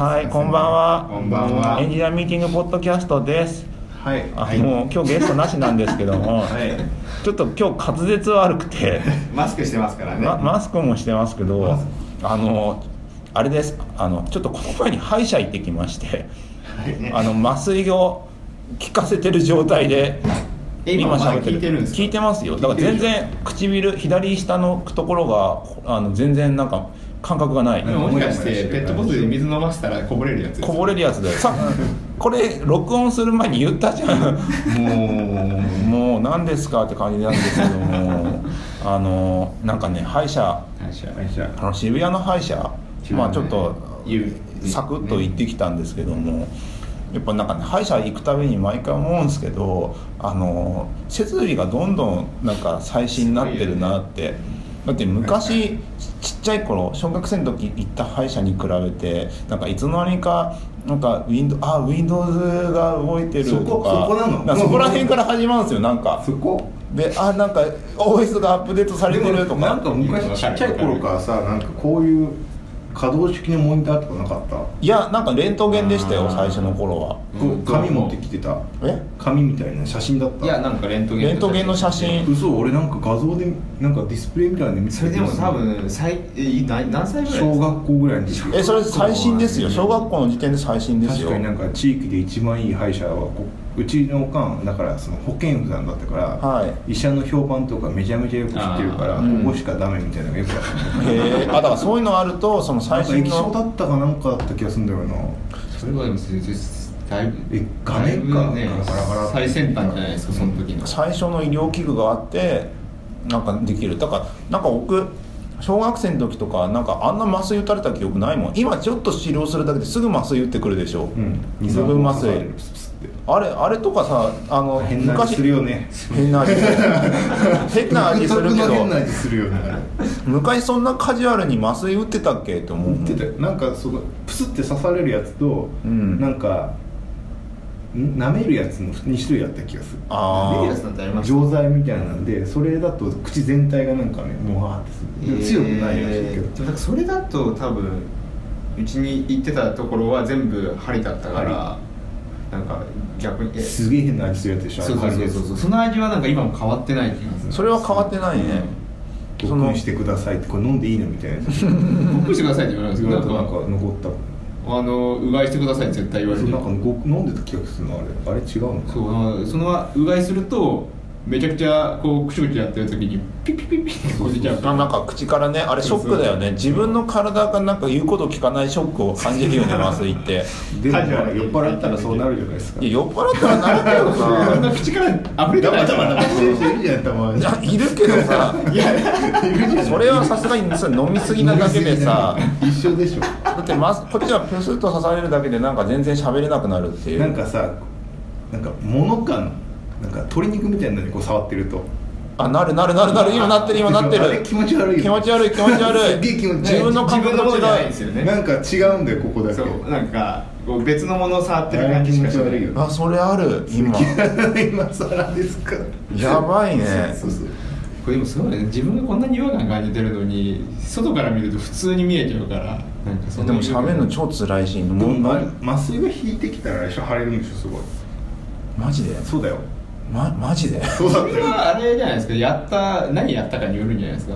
はい、こんばんは。こんばんは。エンジニアミーティングポッドキャストです。はい。あ、はいもう今日ゲストなしなんですけども、はい。ちょっと今日滑舌悪くて、マスクしてますからね。ま、マスクもしてますけどマス、あのあれです。あのちょっとこの前に歯医者行ってきまして、はい。あの麻酔を効かせてる状態で。え今まだ喋聞いてるんですか？聞いてますよ。だから全然唇左下のところがあの全然なんか感覚がない、でももしかしてペットボトルで水飲ませたらこぼれるやつ。こぼれるやつで さこれ録音する前に言ったじゃん。もうもう何ですかって感じなんですけども。あのなんかね歯医者。あの渋谷の歯医者。まあちょっとサクッと行ってきたんですけども、やっぱなんかね歯医者行くたびに毎回思うんですけどあの設備がどんどんなんか最新になってるなってだって昔ちっちゃい頃小学生の時行った歯医者に比べてなんかいつの間にかなんかウィンドあ Windows が動いてるとかそこそこなの？んかそこら辺から始まるんですよなんか。そこ？であなんか OS がアップデートされてるとか。なんか昔ちっちゃい頃からさなんかこういう可動式のモニターとかなかった？いやなんかレントゲンでしたよ最初の頃は。紙持ってきてた。え？紙みたいな写真だった。いやなんかレントゲンレントゲンの写真。嘘俺なんか画像でなんかディスプレイみたいなの見てそれでも多分最え何何歳ぐらい小学校ぐらいの時。えそれ最新ですよ。小学校の時点で最新ですよ。確かになんか地域で一番いい歯医者はこううちのおかんだからその保健婦さんだったから、はい。医者の評判とかめちゃめちゃよく知ってるからここしかダメみたいなのがよくあったへえあだからそういうのあるとその最新なんか液晶だのったかなんかだった気がするんだよな。それはでもだいぶえ画面か。ねガラガラガラ最先端じゃないですかその時の。最初の医療器具があってなんかできる。だからなんか僕小学生の時とかなんかあんな麻酔打たれた記憶ないもん。今ちょっと治療するだけですぐ麻酔打ってくるでしょ、うん。麻酔あれあれとかさあ の変な味するよね。変な味。する変な味するけど。変な味するよねあれ。昔そんなカジュアルに麻酔打ってたっけって思う言ってたよ。なんかそのプスって刺されるやつと、うん。なんかん舐めるやつの2種類あった気がする。あー。見るやつなんてあります？錠剤みたいなんでそれだと口全体がなんかねもわーってする、でも強くないらしいけど、それだと多分うちに行ってたところは全部針だったからなんか逆にえすげえ変な味するやつでしょそうそうそうそう。そうその味はなんか今も変わってない気がする。それは変わってないね、そのそのしてくださいってこれ飲んでいいのみたいな。やつ僕してくださいって言われるんですけどなんかなんかか残った。あのうがいしてくださいって絶対言われてそうなんかご飲んでた気がするのあれ。あれ違うのかそうあのそのうがいするとめちゃくちゃこうくしゅくしゅやってる時にピッピッピッピッってこう出ちゃう。あなんか口からねあれショックだよね。自分の体がなんか言うこと聞かないショックを感じるよね麻酔って。でも酔っ払ったらそうなるじゃないですか。いや酔っ払ったらなるけどそんなさ口から溢れてない。ダバダバダバしてる人いるじゃんたまにいやいるけどさ。いやそれはさすがに飲みすぎなだけでさ。一緒でしょ。だってまこっちはプスッと刺されるだけでなんか全然喋れなくなるっていう。なんかさなんか物感なんか鶏肉みたいなのにこう触ってると。あなるなるなるなる。今なってる今なってる。気持ち悪い気持ち悪い気持ち悪 すっげえい気持ち悪い。自分の感覚自分のものじゃない違ですよね。なんか違うんだよここだけ。そうなんかこう別のものを触ってる感じしかしない。よあそれある今。今更ですか。やばいね。そうそうこれでもすごいね。自分がこんなに違和感感じてるのに外から見ると普通に見えちゃうから。なんかそんなでも喋るの超辛いしでもう麻酔が引いてきたら腫れるんでしょすごい。マジで？そうだよまマジで？そうだったよはあれじゃないですか。やった何やったかによるんじゃないですか？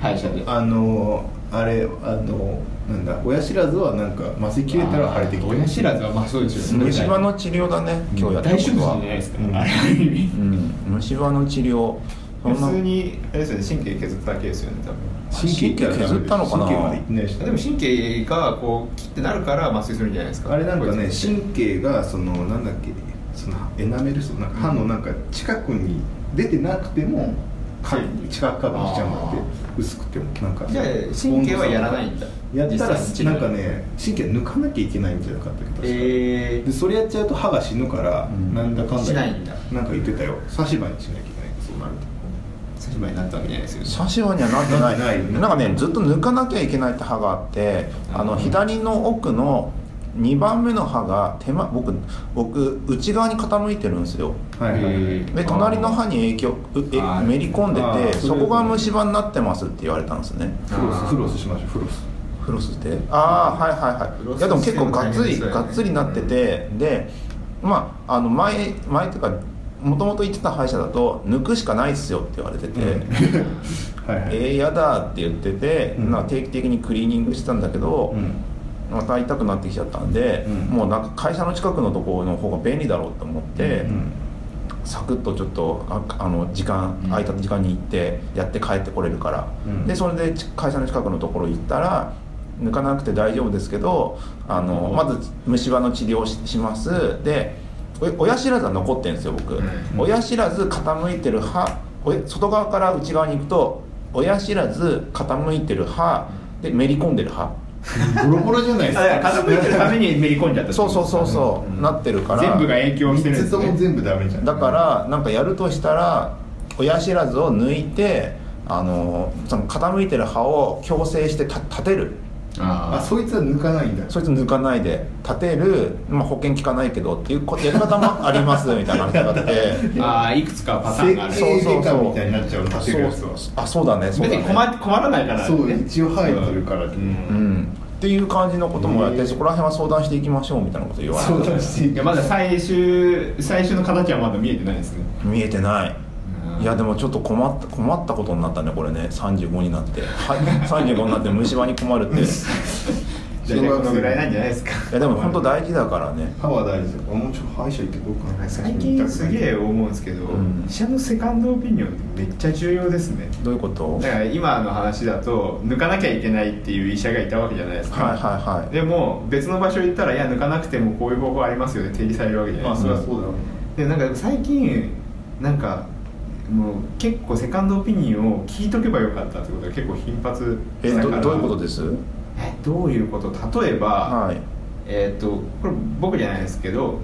歯医者で。あのあれあのなんだ親知らずはなんか麻酔切れたら腫れてきて親知らずはまあそうですよね。虫歯の治療だね今日やった大手術じゃことはないですか、うん。ある意味。うん。虫歯の治療。普通にあれですよね神経削っただけですよね多分。神経削ったのかな？神経までいってないし。でも神経がこう切ってなるから麻酔するんじゃないですか？あれなんかね神経がそのなんだっけそのエナメル層なんか歯のなんか近くに出てなくてもか近くカバーしちゃうんだって薄くてもなんかじゃあ神経はやらないんだ。やったらなんかね神経抜かなきゃいけないんじゃなかったっけ確かえでそれやっちゃうと歯が死ぬから、うん。なんだかんだしないんだ。なんか言ってたよ。差し歯にしなきゃいけない。そうなると。差し歯になったわけじゃないですよ。ね差し歯にはなってない。なんかねずっと抜かなきゃいけないって歯があってあのうん左の奥の2番目の歯が手間僕僕内側に傾いてるんですよ。はいはいで隣の歯に影響うえめり込んでてそこが虫歯になってますって言われたんですね。フロス。フロスしましょうフロス。フロスって？ああはいはいはい。いやでも結構がっつり、がっつりなってて、でまああの前前っていうかもともと言ってた歯医者だと抜くしかないっすよって言われてて、はいはい。ええやだって言ってて、うん。定期的にクリーニングしてたんだけど、うんまた痛くなってきちゃったんで、うん。もうなんか会社の近くのところの方が便利だろうと思って、うんサクッとちょっとああの時間うん。空いた時間に行ってやって帰ってこれるから、うん。でそれでち会社の近くのところ行ったら抜かなくて大丈夫ですけどあのまず虫歯の治療をしします。でお親知らずは残ってるんですよ僕、うん。親知らず傾いてる歯お外側から内側に行くと親知らず傾いてる歯でめり込んでる歯ボロボロじゃないですか。から傾いてるためにめり込んじゃったそうそうそうそう、ん。なってるから。全部が影響してるん3です全部ダメじゃん。だからなんかやるとしたら親知らずを抜いてあのその傾いてる歯を矯正してた立てるああそいつは抜かないんだ。そいつ抜かないで立てる、まあ、保険効かないけどっていうこやり方もあります みたいな話があって。ああいくつかパターンがある。整形外科みたいになっちゃうの立てるやつ。はあそうだねそうだね。別に困困らないから。ねそう一応生えてるからう。ん。うん。っていう感じのこともやってそこら辺は相談していきましょうみたいなこと言われ相て談していいやまだ最終最終の形はまだ見えてないですね。見えてない。うんいやでもちょっと困った困ったことになったねこれね。35になって。はい。35になって虫歯に困るって。いじゃあこのぐらいなんじゃないですか。やでも本当大事だからね。歯は大事だもうちょっと歯医者行ってこうかな最近すげえ思うんですけど、うん。医者のセカンドオピニオンってめっちゃ重要ですね。どういうこと？だから今の話だと抜かなきゃいけないっていう医者がいたわけじゃないですか、はいはいはい。でも別の場所行ったらいや抜かなくてもこういう方法ありますよね。提示されるわけじゃないまあですか、そりゃそうだでなんか最近なんかもう結構セカンドオピニオンを聞いとけばよかったってことが結構頻発えどどういうことです？えどういうこと？例えば、はい。えっ、とこれ僕じゃないですけど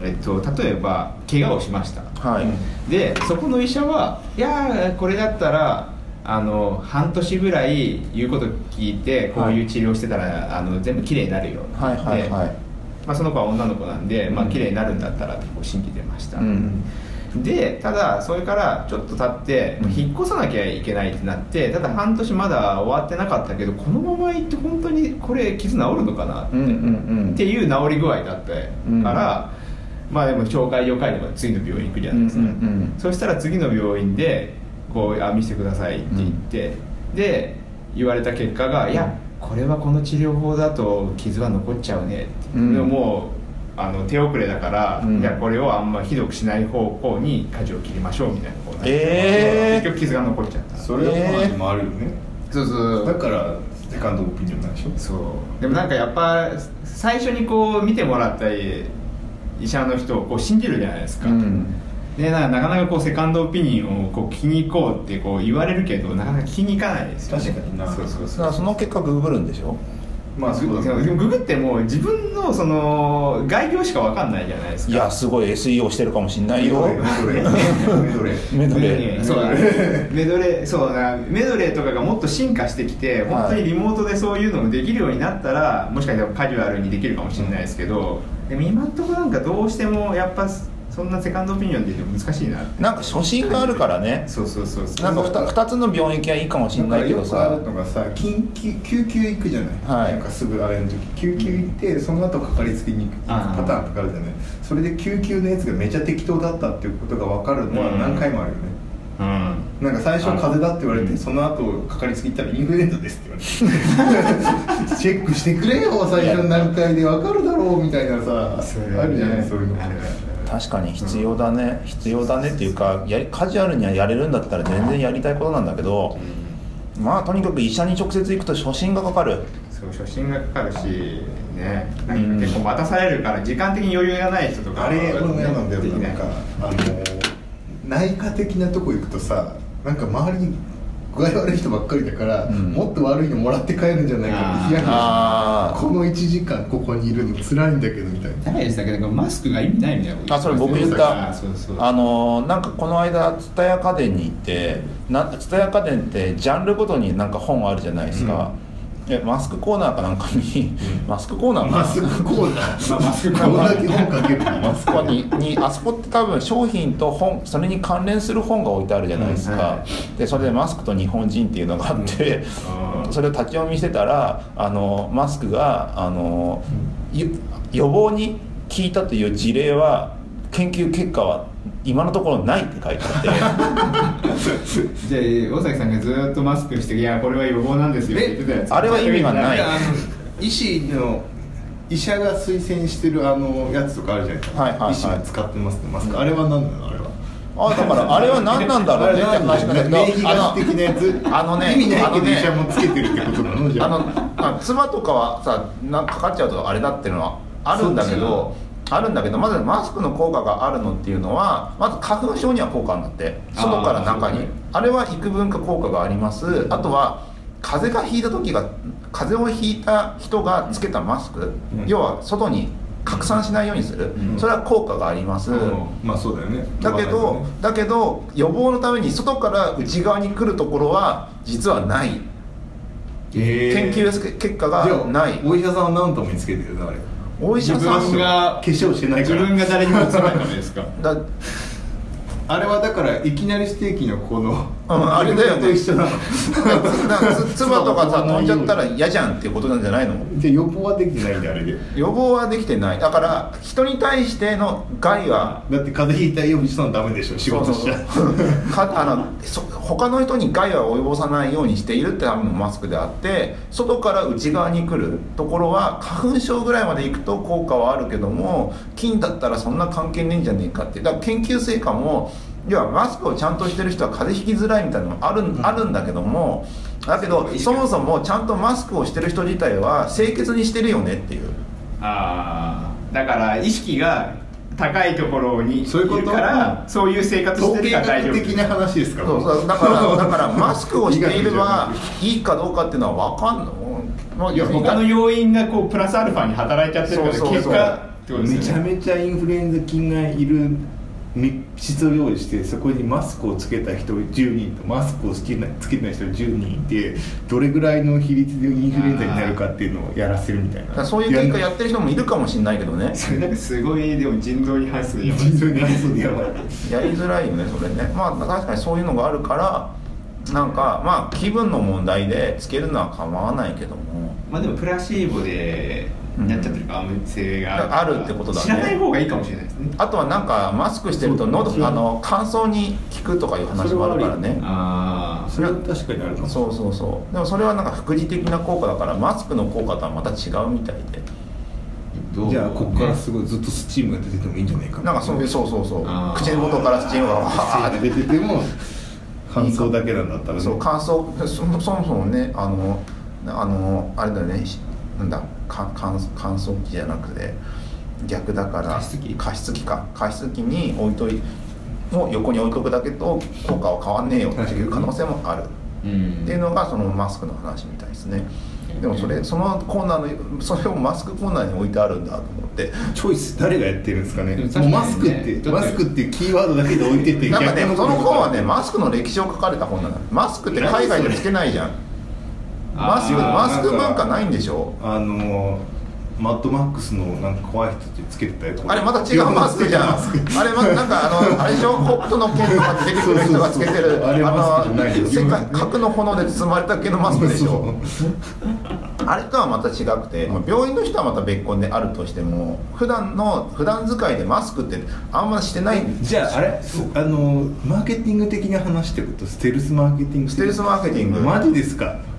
えっ、と例えば怪我をしました。はい、でそこの医者はいやーこれだったらあの半年ぐらい言うこと聞いてこういう治療してたら、あの全部きれいになるよ。はいはいはい。でまあ、その子は女の子なんで、まあうん。綺麗になるんだったらってこう信じてました、うんでただそれからちょっと経ってうん。引っ越さなきゃいけないってなってただ半年まだ終わってなかったけどこのまま行って本当にこれ傷治るのかなって,、っていう治り具合だったから、まあでも紹介状書いても次の病院行くじゃないですか、そしたら次の病院でこうあ見せてくださいって言って、で言われた結果が「いやこれはこの治療法だと傷は残っちゃうね」って、うん。でももうあの手遅れだから、うん。じゃあこれをあんまひどくしない方向に舵を切りましょうみたいなこうなってえー。結局傷が残っちゃった。それはまあでもあるよね。そうそうだからセカンドオピニオンなんでしょ？そう。でもなんかやっぱ最初にこう見てもらった医者の人をこう信じるじゃないですか、うん。でななかなかこうセカンドオピニオンをこう聞きに行こうってこう言われるけどなかなか聞きに行かないですよね。確かにな。そうそうそうだからその結果ググるんでしょ？まあそうでもググっても自分のその概要しか分かんないじゃないですか。いやすごい SEO してるかもしんないよ。メドレー。メドレー。メドレー。メドレー。そうだね。メドレー。そうだメドレーとかがもっと進化してきて本当にリモートでそういうのもできるようになったらもしかしたらカジュアルにできるかもしれないですけど、でも今のところなんかどうしてもやっぱそんなセカンドオピニオンって言っても難しいなって。なんか初心があるからね。そうそうそうなんか 2, 二つの病院行きはいいかもしんないけどさ。あるのがさ緊急救急行くじゃない、はい。なんかすぐあれの時。救急行ってその後かかりつけに行くパターンとかあるじゃない？それで救急のやつがめちゃ適当だったっていうことが分かるのは何回もあるよね、うん。なんか最初風邪だって言われて、うん。その後かかりつけ行ったらインフルエンザですって言われて。チェックしてくれよ最初の段階で。分かるだろうみたいなさあるじゃない？そういうの確かに必要だね、必要だねっていうかやりカジュアルにはやれるんだったら全然やりたいことなんだけど、まあとにかく医者に直接行くと初診がかかる。そう初診がかかるしね。なんか結構待たされるから時間的に余裕がない人とかあれ俺も嫌なんだよできない。なんかあの内科的なとこ行くとさなんか周りに具合悪い人ばっかりだから、うん。もっと悪いのもらって帰るんじゃないかってヒヤヒヤあこの1時間ここにいるの辛いんだけどみたいな。誰でしたっけなんかマスクが意味ないみたいなあそれ僕言った。あそうそう。あのーなんかこの間蔦屋家電に行ってな蔦屋家電ってジャンルごとになんか本あるじゃないですか、えマスクコーナーかなんかに、マスクコーナーマスクコーナー。まあマスクコーナー。だけ本かけるの？マスクここににあそこって多分商品と本それに関連する本が置いてあるじゃないですか、うん。はでそれでマスクと日本人っていうのがあって、うん。それを立ち読みしてたらあのマスクがあの、ゆ予防に効いたという事例は研究結果は今のところないって書いてあって。じゃあ大崎さんがずっとマスクして「いやこれは予防なんですよ」って言ってたやつ。あれは意味がない。医師の医者が推薦してるあのやつとかあるじゃないですか、はいはいはい。医師が使ってますねマスク、あれは何なの？あれは。あだからあれは何なんだろうね。って話だけど的なやつ？あのね意味ないけど医者もつけてるってことなの？じゃあ。のあ唾とかはさなんかかかっちゃうとあれだっていうのはあるんだけどあるんだけどまずマスクの効果があるのっていうのはまず花粉症には効果あるんだって。外から中に。あれは幾分か効果があります。あとは風邪がひいた時が風邪をひいた人がつけたマスク、うん。要は外に拡散しないようにする、うん。それは効果があります、まあそうだよね。だけど、だけど予防のために外から内側に来るところは実はない。研究結果がない。お医者さんは何とも見つけてるよねあれお医者さんが化粧してないから。自分が誰にもつかないためですか。だあれはだからいきなりステーキのこの、うんあれだよね。と一緒なのだからつ唾とかさ飛んじゃったら嫌じゃんっていうことなんじゃないの？じゃあ予防はできてないんであれで。予防はできてない。だから人に対しての害はだって風邪ひいたようにしたのダメでしょ仕事しちゃそう かあのそ他の人に害は及ぼさないようにしているってためのマスクであって外から内側に来るところは花粉症ぐらいまでいくと効果はあるけども菌だったらそんな関係ねえんじゃねえかって。だから研究成果も要はマスクをちゃんとしてる人は風邪ひきづらいみたいなのがある,、あるんだけどもだけどそもそもちゃんとマスクをしてる人自体は清潔にしてるよねっていう。ああだから意識が高いところにいそういうこと？るからそういう生活してる統計から大丈夫学的な話です。からそうそうだから だからマスクをしていればいいかどうかっていうのは分かんないや他の要因がこうプラスアルファに働いちゃってるからそうそうそう。結果めちゃめちゃインフルエンザ菌がいる密室を用意してそこにマスクをつけた人10人とマスクをつけないつけてない人10人いてどれぐらいの比率でインフルエンザになるかっていうのをやらせるみたいな。そういう結果やってる人もいるかもしれないけどね。それなんかすごいでも 人道に反するやばい人道に反そうでやばいやりづらいよねそれね。まあ確かにそういうのがあるからなんかまあ気分の問題でつけるのは構わないけども。まあでもプラシーボでやっちゃってる可能性がある。ってことだね。知らない方がいいかもしれないですね。あとはなんかマスクしてると喉あの乾燥に効くとかいう話もあるからね。ああそれは確かにあるかも。そうそうそう。でもそれはなんか副次的な効果だからマスクの効果とはまた違うみたいで。じゃあここからすごいずっとスチームが出ててもいいんじゃないか。なんかそうそうそうそう。口元からスチームがわーって出てても乾燥だけなんだったらね。そう乾燥そもそもそもねあのあのあれだよね。しなんだ？か乾乾燥機じゃなくて逆だから加湿器？加湿器か。加湿器に置いといもう横に置いとくだけと効果は変わんねえよっていう可能性もある。うん。っていうのがそのマスクの話みたいですね。でもそれそのコーナーのそれをマスクコーナーに置いてあるんだと思って。チョイス誰がやってるんですかね？ねもうマスクってだってマスクっていうキーワードだけで置いててなんかね逆その本はねマスクの歴史を書かれた本なんだ。マスクって海外でつけないじゃんマスクマスク文化ないんでしょ？あのマッドマックスのなんか怖い人たちつけてたやつ。あれまた違うマスクじゃん。あれまなんかあのあれでしょ？北斗の剣とか出てくる人がつけてる。あの世界核の炎で包まれた系のマスクでしょ？あれとはまた違くて、まあ病院の人はまた別個であるとしても、普段の普段使いでマスクってあんましてないんですじゃああれあのマーケティング的な話ってこと？ステルスマーケティング？ステルスマーケティング。マジですか、うん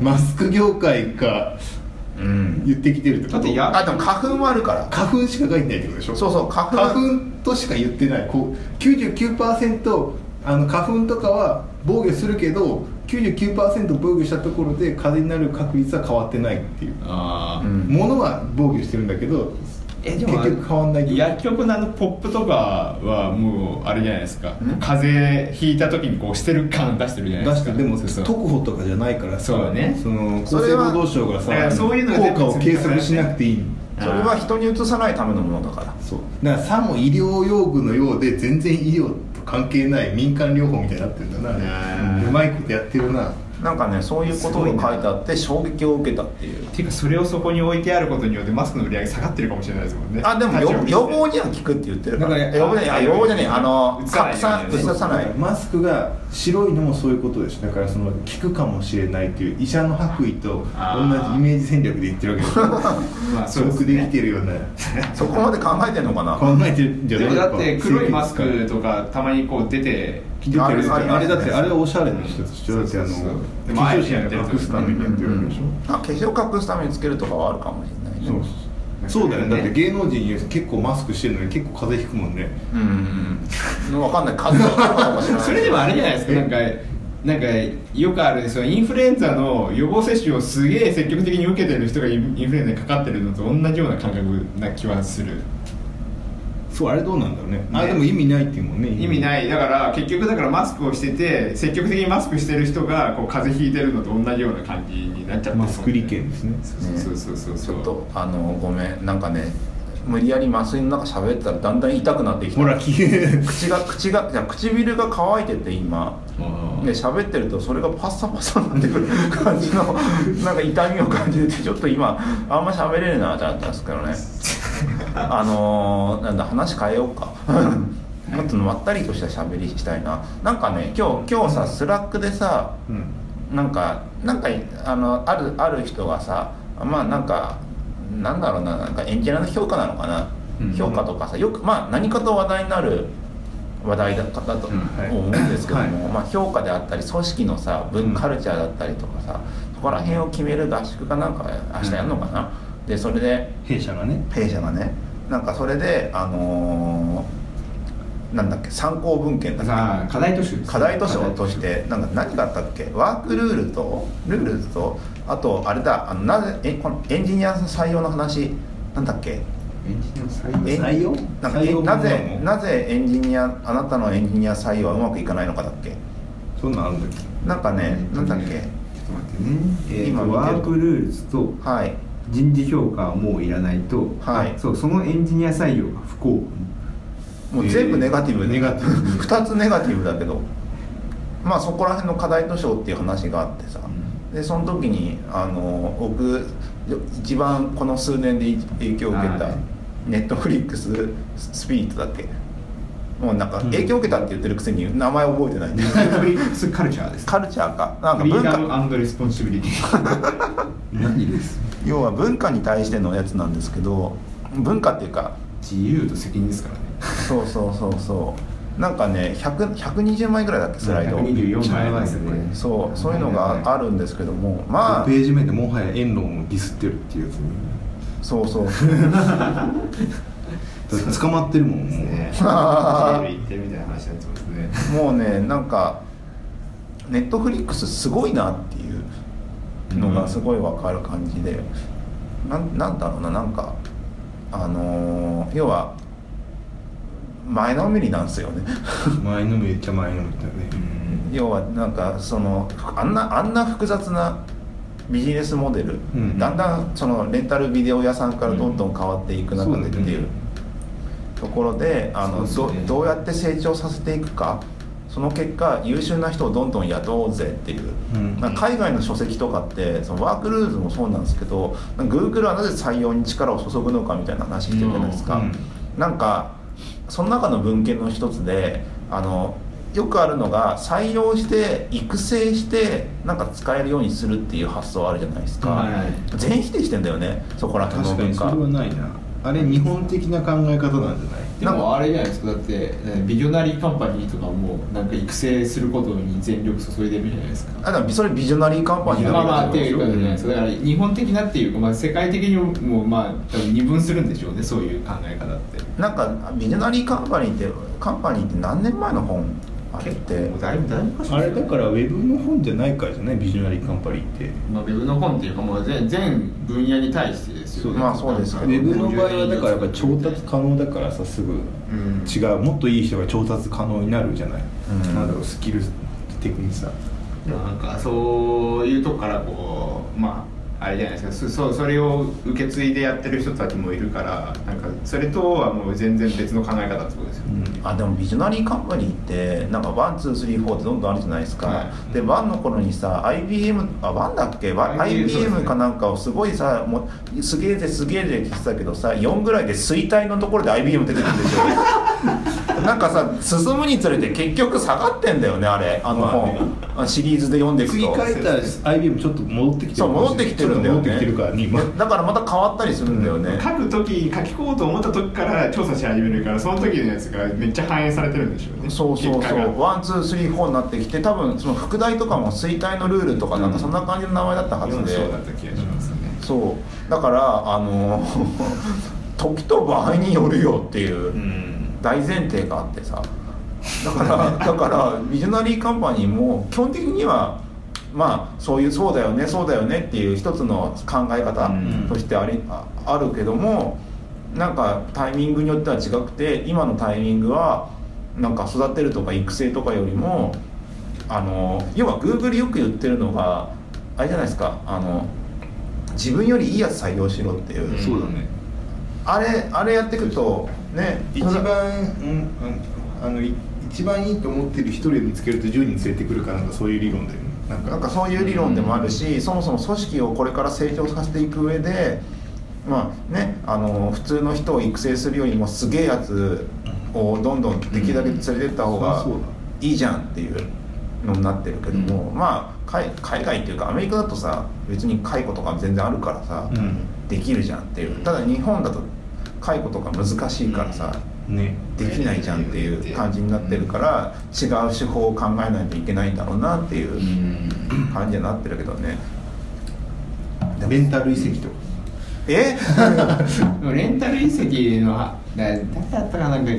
マスク業界がうん。言ってきてるってこと？だってやあでも花粉もあるから。花粉しか書いてないってことでしょ？そうそう花粉。花粉としか言ってない。こう99%あの花粉とかは防御するけど99%防御したところで風邪になる確率は変わってないっていう。あー。うん。ものは防御してるんだけど結えでも局変わんない薬局のあのポップとかはもうあれじゃないですか。ん？風邪ひいた時にこうしてる感出してるじゃないですか。出してでもそうそう。特報とかじゃないからさそうだね。その厚それは生労働省がさそういうの効果を計測しなくていい。それは人に移さないためのものだから。そう。だからさも医療用具のようで全然医療と関係ない民間療法みたいになってるんだな。うんうまいことやってるななんかねそういうことが書いてあって衝撃を受けたっていう。ていうかそれをそこに置いてあることによってマスクの売り上げ下がってるかもしれないですもんね。あでも予予防には効くって言ってるから、だから予防じゃないあ予防じゃないあの拡散ようつさないマスクが白いのもそういうことですだからその効くかもしれないっていう医者の白衣と同じイメージ戦略で言ってるわけですよ。まあすごくできてるような。そこまで考えてんのかな？考えてるんじゃないだって黒いマスクとかたまにこう出て出てるあれあれあれだってあれはおしゃれな人だってあの化も粧品で隠すためにやってるわけでしょ？あ化粧隠すためにつけるとかはあるかもしれないね。そうそうだよね。だって芸能人結構マスクしてるのに結構風邪ひくもんね。うん。うん。分かんない。数はあるかもしれない。それでもあれじゃないですか。なんかなんかよくあるそのインフルエンザの予防接種をすげえ積極的に受けてる人がインインフルエンザにかかってるのと同じような感覚な気はするそうあれどうなんだろうね。あねでも意味ないっていうもんね意味ない。だから結局だからマスクをしてて積極的にマスクしてる人がこう風邪ひいてるのと同じような感じになっちゃってるマスク利権ですね。そうそうそうそうちょっとあのごめん。なんかね無理やり麻酔の中喋ってたらだんだん痛くなってきた。ほら消え口が口がじゃあ唇が乾いてて今。で喋ってるとそれがパッサパサになってくる感じのなんか痛みを感じててちょっと今あんま喋れるなってなったんですけどねあのー、なんだ話変えようか。もっとまったりとした喋りしたいな。なんかね今日今日さ Slack でさうん。なんかなんかあのあるある人がさまあなんかなんだろうななんかエンジニアの評価なのかな、うん。評価とかさよくまあ何かと話題になる話題だったと思うんですけども、はい。まあ、評価であったり組織のさ文うん。カルチャーだったりとかさそこら辺を決める合宿かなんか明日やるのかな、でそれで弊社がね。弊社がねなんかそれであのーなんだっけ参考文献だっけ？さあ課題図書課題図書としてなんか何があったっけ？ワークルールとルールとあとあれだあのなぜえこのエンジニアの採用の話なんだっけ？エンジニアの採用？採用？えなぜなぜエンジニアあなたのエンジニア採用はうまくいかないのかだっけ？そんなんあるんだっけ？なんかねなんだっけ？ちょっと待ってね、えーと今 Work Rules とはい人事評価はもういらないと、はい。あそうそのエンジニア採用が不幸もう全部ネガティブで。ネガティブ。2つネガティブだけどまあそこら辺の課題図書っていう話があってさ。でその時にあの僕一番この数年で影響を受けたはい。 Netflix Spirit だっけ？もうなんかうん。影響を受けたって言ってるくせに名前覚えてない。んで Netflix Culture です。カルチャーか。なんか文化。 Freedom Responsibility 何です？要は文化に対してのやつなんですけど文化っていうか自由と責任ですからね。そうそうそうそう。なんかね100 120枚ぐらいだっけスライド。124枚ですねそうそういうのがあるんですけどもまあページ目でもはやエンロンをディスってるっていうやつにそうそう。だって捕まってるもんね 行ってるみたいな話になってますね。もうねなんかネットフリックスすごいなっていうのがすごいわかる感じで、なんなんだろうななんかあのー要は前のめりなんですよね。前のめっちゃ前のめりだね。要はなんかそのあんなあんな複雑なビジネスモデル、うんだんだんそのレンタルビデオ屋さんからどんどん変わっていく中でっていうところであのどどうやって成長させていくかその結果優秀な人をどんどん雇おうぜっていう、うん。海外の書籍とかってその Work Rules もそうなんですけどなんか Google はなぜ採用に力を注ぐのかみたいな話してるじゃないですか、うん。なんかその中の文献の一つであのよくあるのが採用して育成してなんか使えるようにするっていう発想あるじゃないですか、はい全否定してんだよねそこら辺の文確かにそれ化はないなあれ日本的な考え方なんじゃない？でもあれじゃないですか。だってねビジョナリーカンパニーとかもなんか育成することに全力注いでるじゃないですか。あでもそれビジョナリーカンパニーだまあまあってけいうか。じゃないですかだから日本的なっていうか、まあ、世界的にもまあ多分二分するんでしょうねそういう考え方って。なんかビジョナリーカンパニーってカンパニーって何年前の本あれって。もうだいぶだいぶ昔あれだからウェブの本じゃないからじゃない？ビジョナリーカンパニーって。まあ、ウェブの本っていうかもう全全分野に対してですよね。まあそうですけどウェブの場合はだからやっぱ調達可能だからさすぐ。うん。違うもっといい人が調達可能になるじゃない、うん。なんだろうスキル的にさ。なんかそういうとこからこうまああれじゃないですか。そそれを受け継いでやってる人たちもいるからなんかそれとはもう全然別の考え方ってことあでもビジョナリーカンパニーってなんか one two three four ってどんどんあるじゃないですか、はで one の頃にさ IBM あ one だっけ？わ IBM かなんかをすごいさもうすげえぜすげえぜって言ってたけどさ4ぐらいで衰退のところで IBM 出てくるんでしょ なんかさ進むにつれて結局下がってんだよねあれ。あの本、シリーズで読んでいく次と書いたら IBM ちょっと戻ってきてそう戻ってきてるんだよね。戻ってきてるからね今だからまた変わったりするんだよね、書く時書き込もうと思った時から調査し始めるからその時のやつがめっちゃ反映されてるんでしょうね。そうそうそう。 one two three four になってきて多分その副題とかも衰退のルールとかなんかそんな感じの名前だったはずで、そうだった気がしますね。そう。だからあの 時と場合によるよっていう。うん大前提があってさ。だからだからビジョナリーカンパニーも基本的にはまあそういうそうだよねそうだよねっていう一つの考え方うん。としてありああるけどもなんかタイミングによっては違くて今のタイミングはなんか育てるとか育成とかよりもあの要は Google よく言ってるのがあれじゃないですかあの自分よりいいやつ採用しろっていう、そうだね。あれあれやっていくとね。一番、うん、あのい一番いいと思ってる一人を見つけると10人連れてくるかなんかそういう理論だよね。なんか。なんかそういう理論でもあるし、そもそも組織をこれから成長させていく上でまあねあの普通の人を育成するよりもすげえやつをどんどんできるだけ連れてった方がいいじゃんっていうのになってるけども、まあ海海外っていうかアメリカだとさ別に解雇とか全然あるからさ、うん。できるじゃんっていう。ただ日本だと解雇とか難しいからさ、ね。できないじゃんっていう感じになってるから違う手法を考えないといけないんだろうなっていううん。感じになってるけどね。レンタル移籍とか。え？レンタル移籍の誰だったかなんか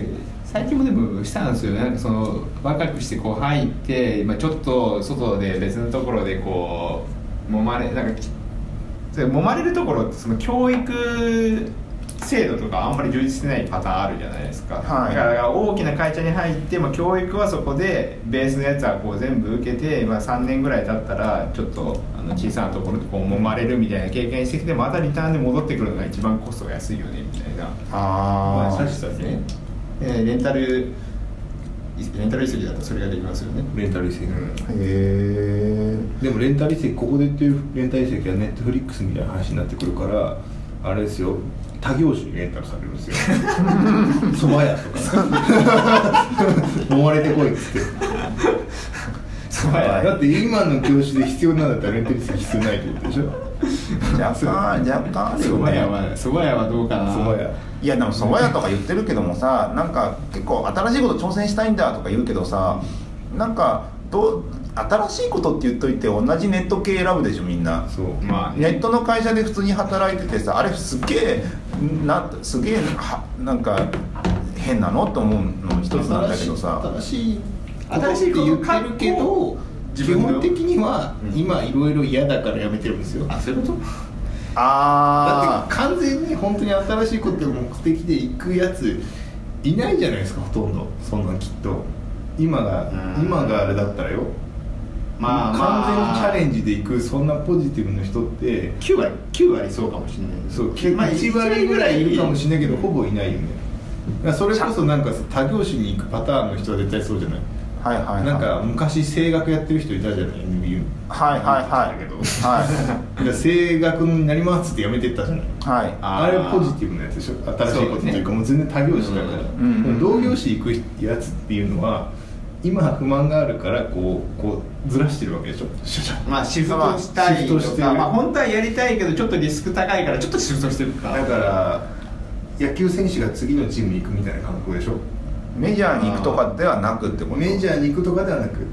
最近もでもしたんですよなんかその若くしてこう入って、まあ、ちょっと外で別のところでこう揉まれなんかそれ揉まれるところってその教育制度とかあんまり充実してないパターンあるじゃないですか、はい。だから大きな会社に入って、まあ、教育はそこでベースのやつはこう全部受けて、まあ、3年ぐらい経ったらちょっとあの小さなところでこう揉まれるみたいな経験してきてまたリターンで戻ってくるのが一番コストが安いよねみたいな。まああ確かにね、えーレンタルレンタル移籍だったらそれができますよね。レンタル移籍、あへえでもレンタル移籍ここで言ってるレンタル移籍はネットフリックスみたいな話になってくるからあれですよ他業種にレンタルされるんですよ。蕎麦屋とか。揉まれてこいっつって。そだって今の業種で必要なんだったらレンタル移籍必要ないってことでしょ？若干若干あるよそば屋ね。はそば屋はどうかな。蕎麦屋。いやでも蕎麦屋とか言ってるけどもさなんか結構新しいこと挑戦したいんだとか言うけどさなんかどう新しいことって言っといて同じネット系選ぶでしょみんな。そうまあ。ネットの会社で普通に働いててさあれすげえなんすげえはなんか変なのと思うの一つなんだけどさ。新しい新しいこと言ってるけど基自分の本的にはうん。今いろいろ嫌だからやめてるんですよ。あそういうこと？あだって完全に本当に新しいことを目的で行くやついないじゃないですかほとんど。そんなんきっと。今がうん。今があれだったらよまあまあ。完全にチャレンジで行くそんなポジティブな人って9割9割そうかもしれない。そうまあ1割ぐらいいるかもしれないけどほぼいないよね。それこそなんか他業種に行くパターンの人は絶対そうじゃない？あはいはいはい。なんか昔声楽やってる人いたじゃない？NBA はいはいはい。だけどはだから声楽になりますってやめてったじゃない？いはい。あれポジティブなやつでしょ？新しいことというかもう全然他業種だから、うんうん。でも同業種行くやつっていうのは今不満があるからこうこうずらしてるわけでしょ。まあシフトしたいとかまあ本当はやりたいけどちょっとリスク高いからちょっとシフトしてるかだから野球選手が次のチームに行くみたいな感覚でしょ。メジャーに行くとかではなくってこと。メジャーに行くとかではなくって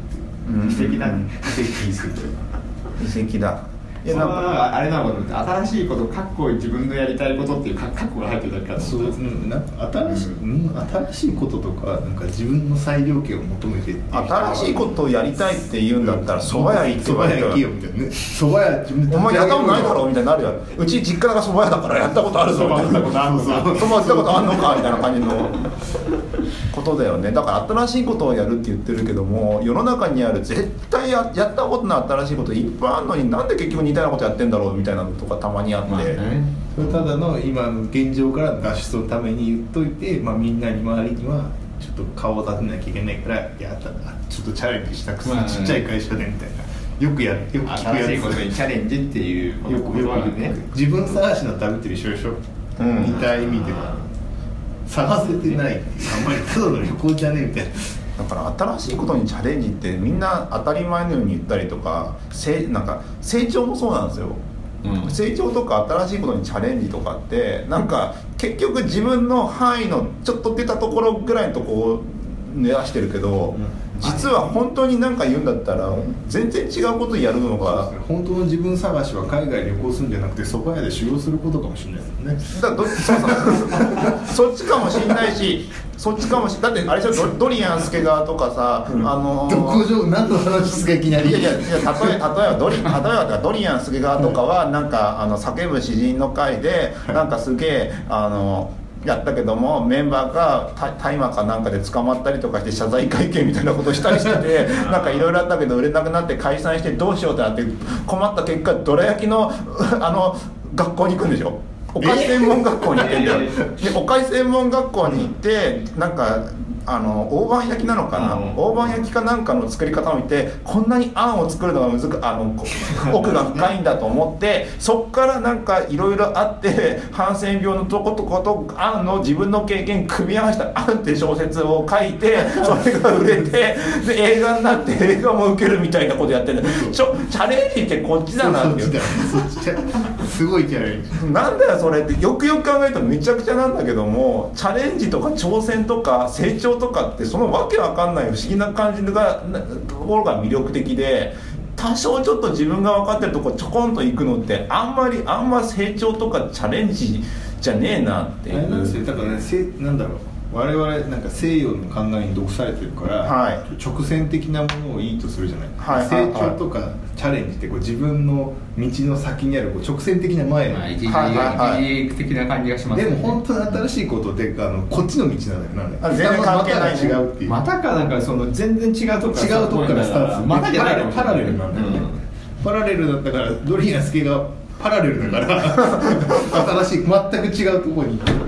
う。ん。奇跡だね。移籍。移籍遺跡だいやそれなんか。はあれなのかな新しいことかっこいい自分のやりたいことっていうか覚悟が入ってるだけかとそううんなんか新しい、うん新しいこととかなんか自分の裁量権を求めて新しいことをやりたいって言うんだったら蕎麦屋行って蕎麦屋行けよよみたいなね。蕎麦屋自分で。お前やったことないだろみみたいになるようち実家が蕎麦屋だからやったことあるぞ。みたいなそう蕎麦打ったことあんのかみたいな感じのことだよね。だから新しいことをやるって言ってるけども世の中にある絶対ややったことない新しいこといっぱいあるのになんで結局似たようなことやってんだろうみたいなのとかたまにあって、まあね。それただの今の現状からの脱出のために言っといて、まあ、みんなに周りにはちょっと顔を立てなきゃいけないからいやだちょっとチャレンジしたくて、まあちっちゃい会社でみたいな。よくやよく聞くやつ。新しいことにチャレンジっていうよくよくね。自分探しの旅って一緒でしょ、うん。似た意味では。探せてない。あんまりただの旅行じゃねえみたいなだから新しいことにチャレンジってみんな当たり前のように言ったりとかせなんか成長もそうなんですよ、うん。成長とか新しいことにチャレンジとかってなんか結局自分の範囲のちょっと出たところぐらいのとこを目指してるけど、実は本当に何か言うんだったら全然違うことやるのが本当の自分探しは海外旅行するんじゃなくて蕎麦屋で修行することかもしれないですよね。だどそうそう。そっちかもしんないしそっちかもしだってあれでしょ？ドドリアン助川とかさ、あのーどこ上何の話ですかいきなり。いやいやいや例え例えばドリ例えばドリアン助川とかはなんかあの叫ぶ詩人の会でなんかすげえあのやったけどもメンバーがた大麻かなんかで捕まったりとかして謝罪会見みたいなことしたりしてて なんかいろいろあったけど売れなくなって解散してどうしようってなって困った結果どら焼きの あの学校に行くんでしょ？お菓子専門学校に行ってんだでお菓子専門学校に行ってなんかあの大判焼きなのかな、うん。大判焼きかなんかの作り方を見てこんなにあんを作るのが難しあのこ 奥が深いんだと思ってそっからなんかいろいろあってハンセン病のとことことあんの自分の経験組み合わせた「あん」って小説を書いてそれが売れてで映画になって映画も受けるみたいなことやってる。ちょチャレンジってこっちだなってすごいチャレンジ。なんだよそれって。よくよく考えるとめちゃくちゃなんだけどもチャレンジとか挑戦とか成長とかってそのわけわかんない不思議な感じがところが魅力的で多少ちょっと自分が分かってるとこちょこんと行くのってあんまりあんま成長とかチャレンジじゃねえなっていあれなんすだからねせなんだろう。我々なんか西洋の考えに毒されてるから、はい。直線的なものをいいとするじゃない、はいはいはい。成長とかチャレンジってこう自分の道の先にあるこう直線的な前の、まあ一時はいはいはい。一時的な感じがしますね。も本当に新しいことってあのこっちの道なんだよあなん全然関係ないまた違うっていう。またかなんかその全然違うとこ違うとこからスタートする。またじゃないパラレルなんだよね、パラレルだったからドリアンスケがパラレルだから 新しい全く違うところに行ってる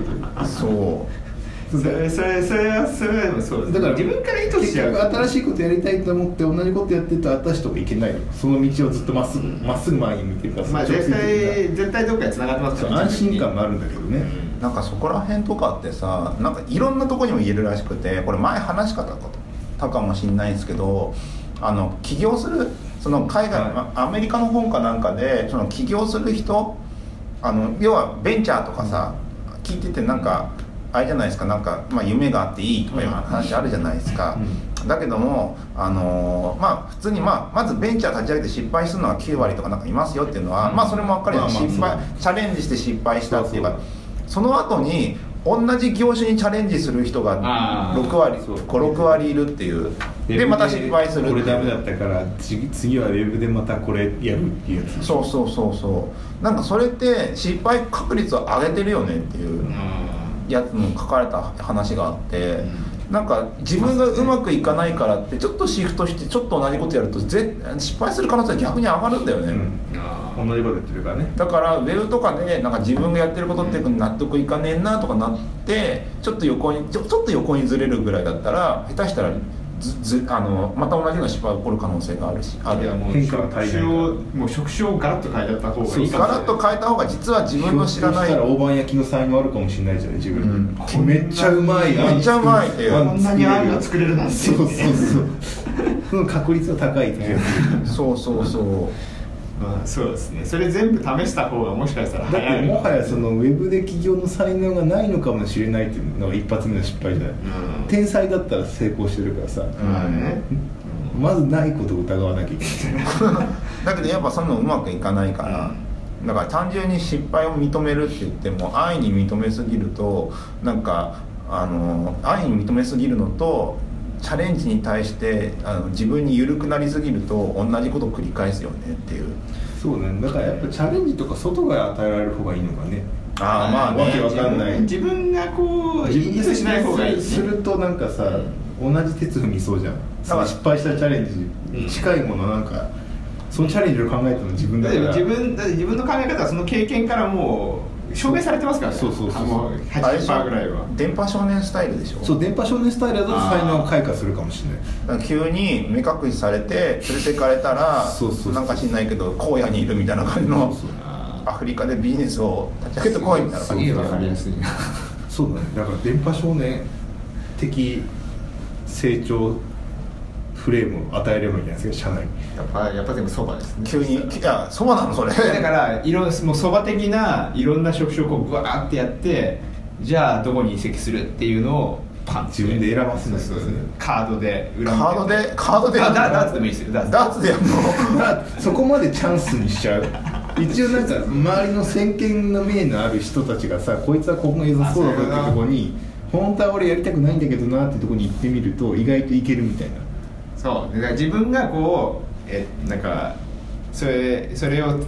そうそれそれそれはそれはでもそうですだから自分から意図し結ちゃう局新しいことやりたいと思って同じことやってると私とかいけないよその道をずっとまっすぐまっすぐ前に向いてるからまあ絶対絶対どっかで繋がってますから安心感もあるんだけどね、なんかそこら辺とかってさなんかいろんなとこにも言えるらしくてこれ前話し方たかもしれないんですけどあの起業するその海外、はアメリカの本かなんかでその起業する人あの要はベンチャーとかさ、聞いててなんかあれじゃないですかなんか、まあ、夢があっていいとかいう話あるじゃないですか、だけども、あのーまあ普通に、まあ、まずベンチャー立ち上げて失敗するのは9割とかなんかいますよっていうのは、まあそれも分かるよ、まあまあ失敗チャレンジして失敗したっていうかその後に同じ業種にチャレンジする人があー6割そう。56割いるっていう。でまた失敗するこれダメだったから次次はウェブでまたこれやるっていうやつ。そうそうそうそう。なんかそれって失敗確率を上げてるよねっていうやつも書かれた話があって、なんか自分がうまくいかないからってちょっとシフトしてちょっと同じことやるとぜ失敗する可能性は逆に上がるんだよね、うん、同じことやってるからね。だからウェブとかでなんか自分がやってることって納得いかねえなとかなってちょっと横にちょちょっと横にずれるぐらいだったら下手したらずずあのまた同じような失敗が起こる可能性があるしある。いやもう変化が職足りない種をもう職種をガラッと変えちゃった方がいいかもガラッと変えた方が実は自分の知らない。大判焼きの才能あるかもしれないじゃない自分、うん。めっちゃうまいめっちゃうまいってこんなにあんが作れるなんて。そうそうそう。その確率は高いっていう。そうそうそうまあそうですね。それ全部試した方がもしかしたらだっ早いてもはやそのウェブで起業の才能がないのかもしれないっていうのが一発目の失敗じゃない、うん。天才だったら成功してるからさ、まあね。まずないことを疑わなきゃいけない。だけどやっぱそんなのうまくいかないから、だから単純に失敗を認めるって言っても安易に認めすぎるとなんかあの安易に認めすぎるのとチャレンジに対してあの自分に緩くなりすぎると同じことを繰り返すよねっていうそうね。だからやっぱチャレンジとか外が与えられる方がいいのかね。ああまあわけわねかんない。自分がこう意図しない方がいい。するとなんかさ同じ鉄踏みそうじゃん。失敗したチャレンジに近いものなんかそのチャレンジを考えたの自分だだから。自分だ自分の考え方はその経験からもう証明されてますからね。そうそうそうあもう。あれでしょ80%ぐらいは。電波少年スタイルでしょ？そう電波少年スタイルだと才能が開花するかもしれない。急に目隠しされて連れてかれたらそうそうそう。なんか知んないけど荒野にいるみたいな感じのあアフリカでビジネスを立ち上げてこいみたいな感じ。でわかりやすいなそうだね。だから電波少年的成長フレームを与えればいいんじゃないですか社内に。やっぱやっぱでもそばですね。急にいやそうなのそれ。だからいろもうそば的ないろんな職種をこうブワーってやってじゃあどこに移籍するっていうのをパンチ自分で選ばせないそうそうそう。カードでカードで？カードであダダーツでもいいですよ。ダーツダーツでやるの？まあそこまでチャンスにしちゃう。一応なんか周りの先見の明のある人たちがさこいつはここが良さそうだぞってとこに本当は俺やりたくないんだけどなってとこに行ってみると意外といけるみたいなそう。だから自分がこうえなんかそれそれを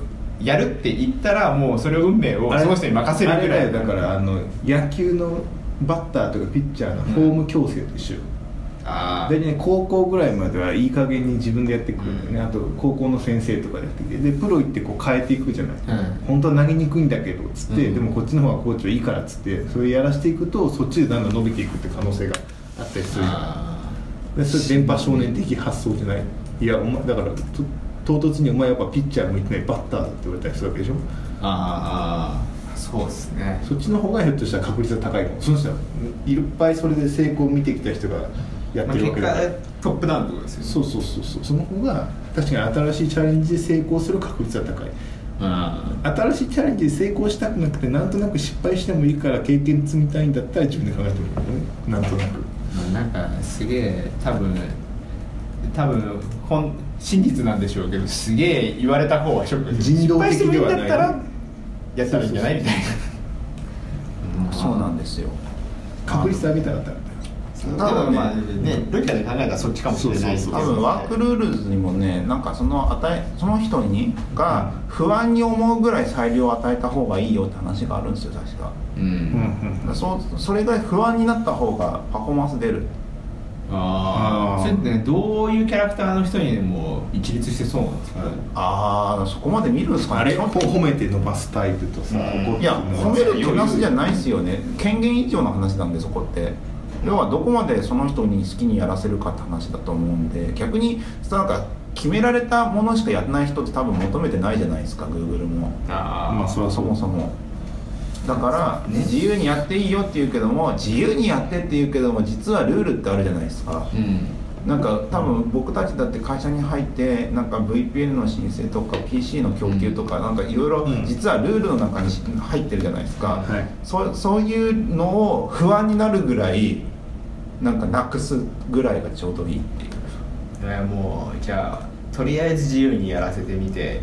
やるって言ったらもうそれを運命をその人に任せるぐらいだから。あの野球のバッターとかピッチャーのフォーム矯正と一緒よ、あ大体ね高校ぐらいまではいい加減に自分でやってくるんだよね、あと高校の先生とかでやってきてでプロ行ってこう変えていくじゃない、うん。本当は投げにくいんだけどっつって、うん。でもこっちの方がコーチはいいからっつってそれやらしていくとそっちでだんだん伸びていくって可能性があったりするじゃないあでそれ電波少年的発想じゃない。いやお前だからと唐突にお前やっぱピッチャー向いてないバッターだって言われたりするわけでしょ？ああそうですね。そっちの方がひょっとしたら確率が高いかも。その人はいっぱいそれで成功を見てきた人がやってるわけだから、まあ結果トップダウンとですよね。そうそうそうそう。その方が確かに新しいチャレンジで成功する確率は高い。あ新しいチャレンジで成功したくなくてなんとなく失敗してもいいから経験積みたいんだったら自分で考えてもいいよね。なんとなくなんかすげえ多分多分本真実なんでしょうけどすげえ言われた方はショック。です人道的ではない。失敗してもいいんだったらやったらいいんじゃない？みたいなそう。なんですよ。確率上げたかったら。でもまあねロジカルで考えたらそっちかもしれない。ですけど多分 Work Rules にもねなんかその与えその人にが不安に思うぐらい裁量を与えた方がいいよって話があるんですよ確かううん。んうん。そうそれが不安になった方がパフォーマンス出る。ああそれってねどういうキャラクターの人にでも一律してそうなんですか、ああそこまで見るんですかね。あれ基本ほ褒めて伸ばすタイプとさ、うん。いや褒めるプラスじゃないですよね。権限以上の話なんでそこって。要はどこまでその人に好きにやらせるかって話だと思うんで逆になんか決められたものしかやらない人って多分求めてないじゃないですか Google も。あまあそれはそもそもだから、自由にやっていいよって言うけども自由にやってって言うけども実はルールってあるじゃないですか。うん。なんか多分僕たちだって会社に入ってなんか VPN の申請とか PC の供給とかなんかいろいろうん。実はルールの中に入ってるじゃないですか、はい。そうそういうのを不安になるぐらいなんかなくすぐらいがちょうどいいっていう。えーもうじゃあとりあえず自由にやらせてみて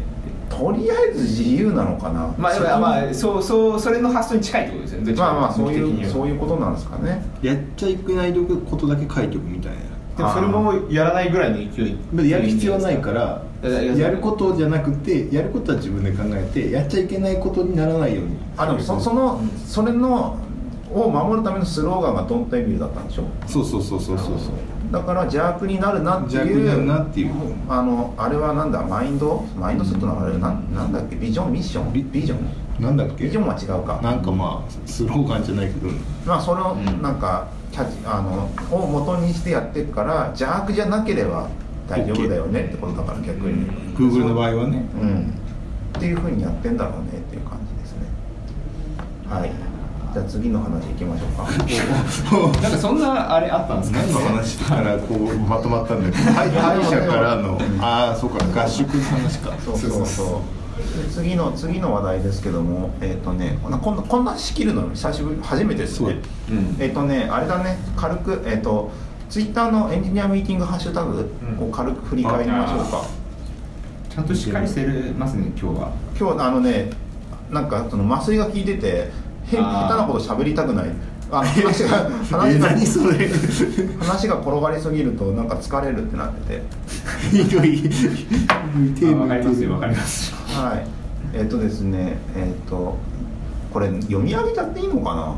とりあえず自由なのかな。まあまあそうそうそれの発想に近いってことですよねまあまあそういうそういうことなんですかね。やっちゃいけないことだけ書いておくみたいな。でもそれもやらないぐらいの勢いまあやる必要はないからいやることじゃなくてやることは自分で考えてやっちゃいけないことにならないように。あでもそそのそれのを守るためのスローガンが「ドントエビル」だったんでしょ？そうそうそうそうそうそうだから邪悪になるなっていうあのあれはなんだマインド？マインドセットのあれなんなんだっけ？ビジョン？ミッション？ビビジョン？なんだっけ？ビジョンは違うか。なんかまあスローガンじゃないけど。まあそれをうん。なんかキャッチあのを元にしてやっていくから邪悪じゃなければ大丈夫だよねってことだから逆に。Google の場合はね。うん。っていうふうにやってんだろうねっていう感じですね。はいじゃあ次の話いきましょうか。なんかそんなあれあったんですか？何の話からこうまとまったんだけど歯医歯医者からのああそうか。合宿の話か。そうそうそう。で次の次の話題ですけどもえっ、とねこんなこんな仕切るの久しぶり初めてですね。そううん。えっ、とねあれだね。軽くえっ、とツイッターのエンジニアミーティングハッシュタグを軽く振り返りましょうか、ちゃんとしっかりしてますね今日は。今日あのねなんかその麻酔が効いてて下手なこと喋りたくない。あ 話が転がりすぎるとなんか疲れるってなってて。ひどいかりますわかります。よはい。えっ、とですねえっ、とこれ読み上げちゃっていいのかな？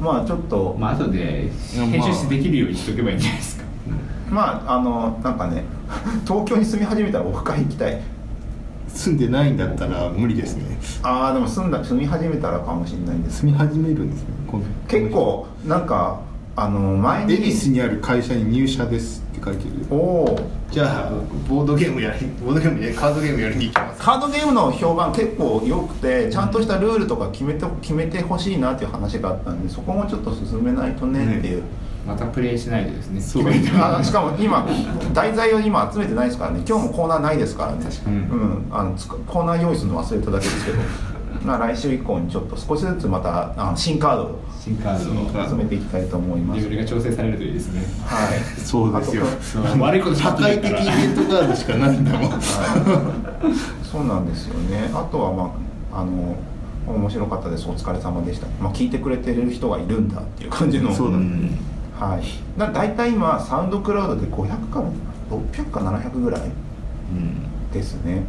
まあちょっと。まあ後で編集してできるようにしとけばいいんじゃないですか。まああのなんかね東京に住み始めたらオフ会行きたい住んでないんだったら無理ですね。ああでも住んだ住み始めたらかもしれないんです住み始めるんですね。結構なんかあの前に恵比寿にある会社に入社ですって書いてる。おおじゃあボードゲームやりボードゲームでカードゲームやりに行きます。カードゲームの評判結構良くてちゃんとしたルールとか決めて決めてほしいなっていう話があったんでそこもちょっと進めないとねっていう、またプレイしないとですね。そう。あしかも今題材を今集めてないですからね。今日もコーナーないですからね。確かに。うん、あのコーナー用意するの忘れただけですけど。まあ来週以降にちょっと少しずつまたあの新カードを新カードを。集めていきたいと思います。レベルが調整されるといいですね。はい。そうですよ。悪いことし社会的イベントカードしかないんだもん。そうなんですよね。あとはまああの面白かったです。お疲れ様でした、まあ、聞いてくれてる人がいるんだっていう感じの。そうだねはい。だ大体今 SoundCloud で500から600か700ぐらい？ですね。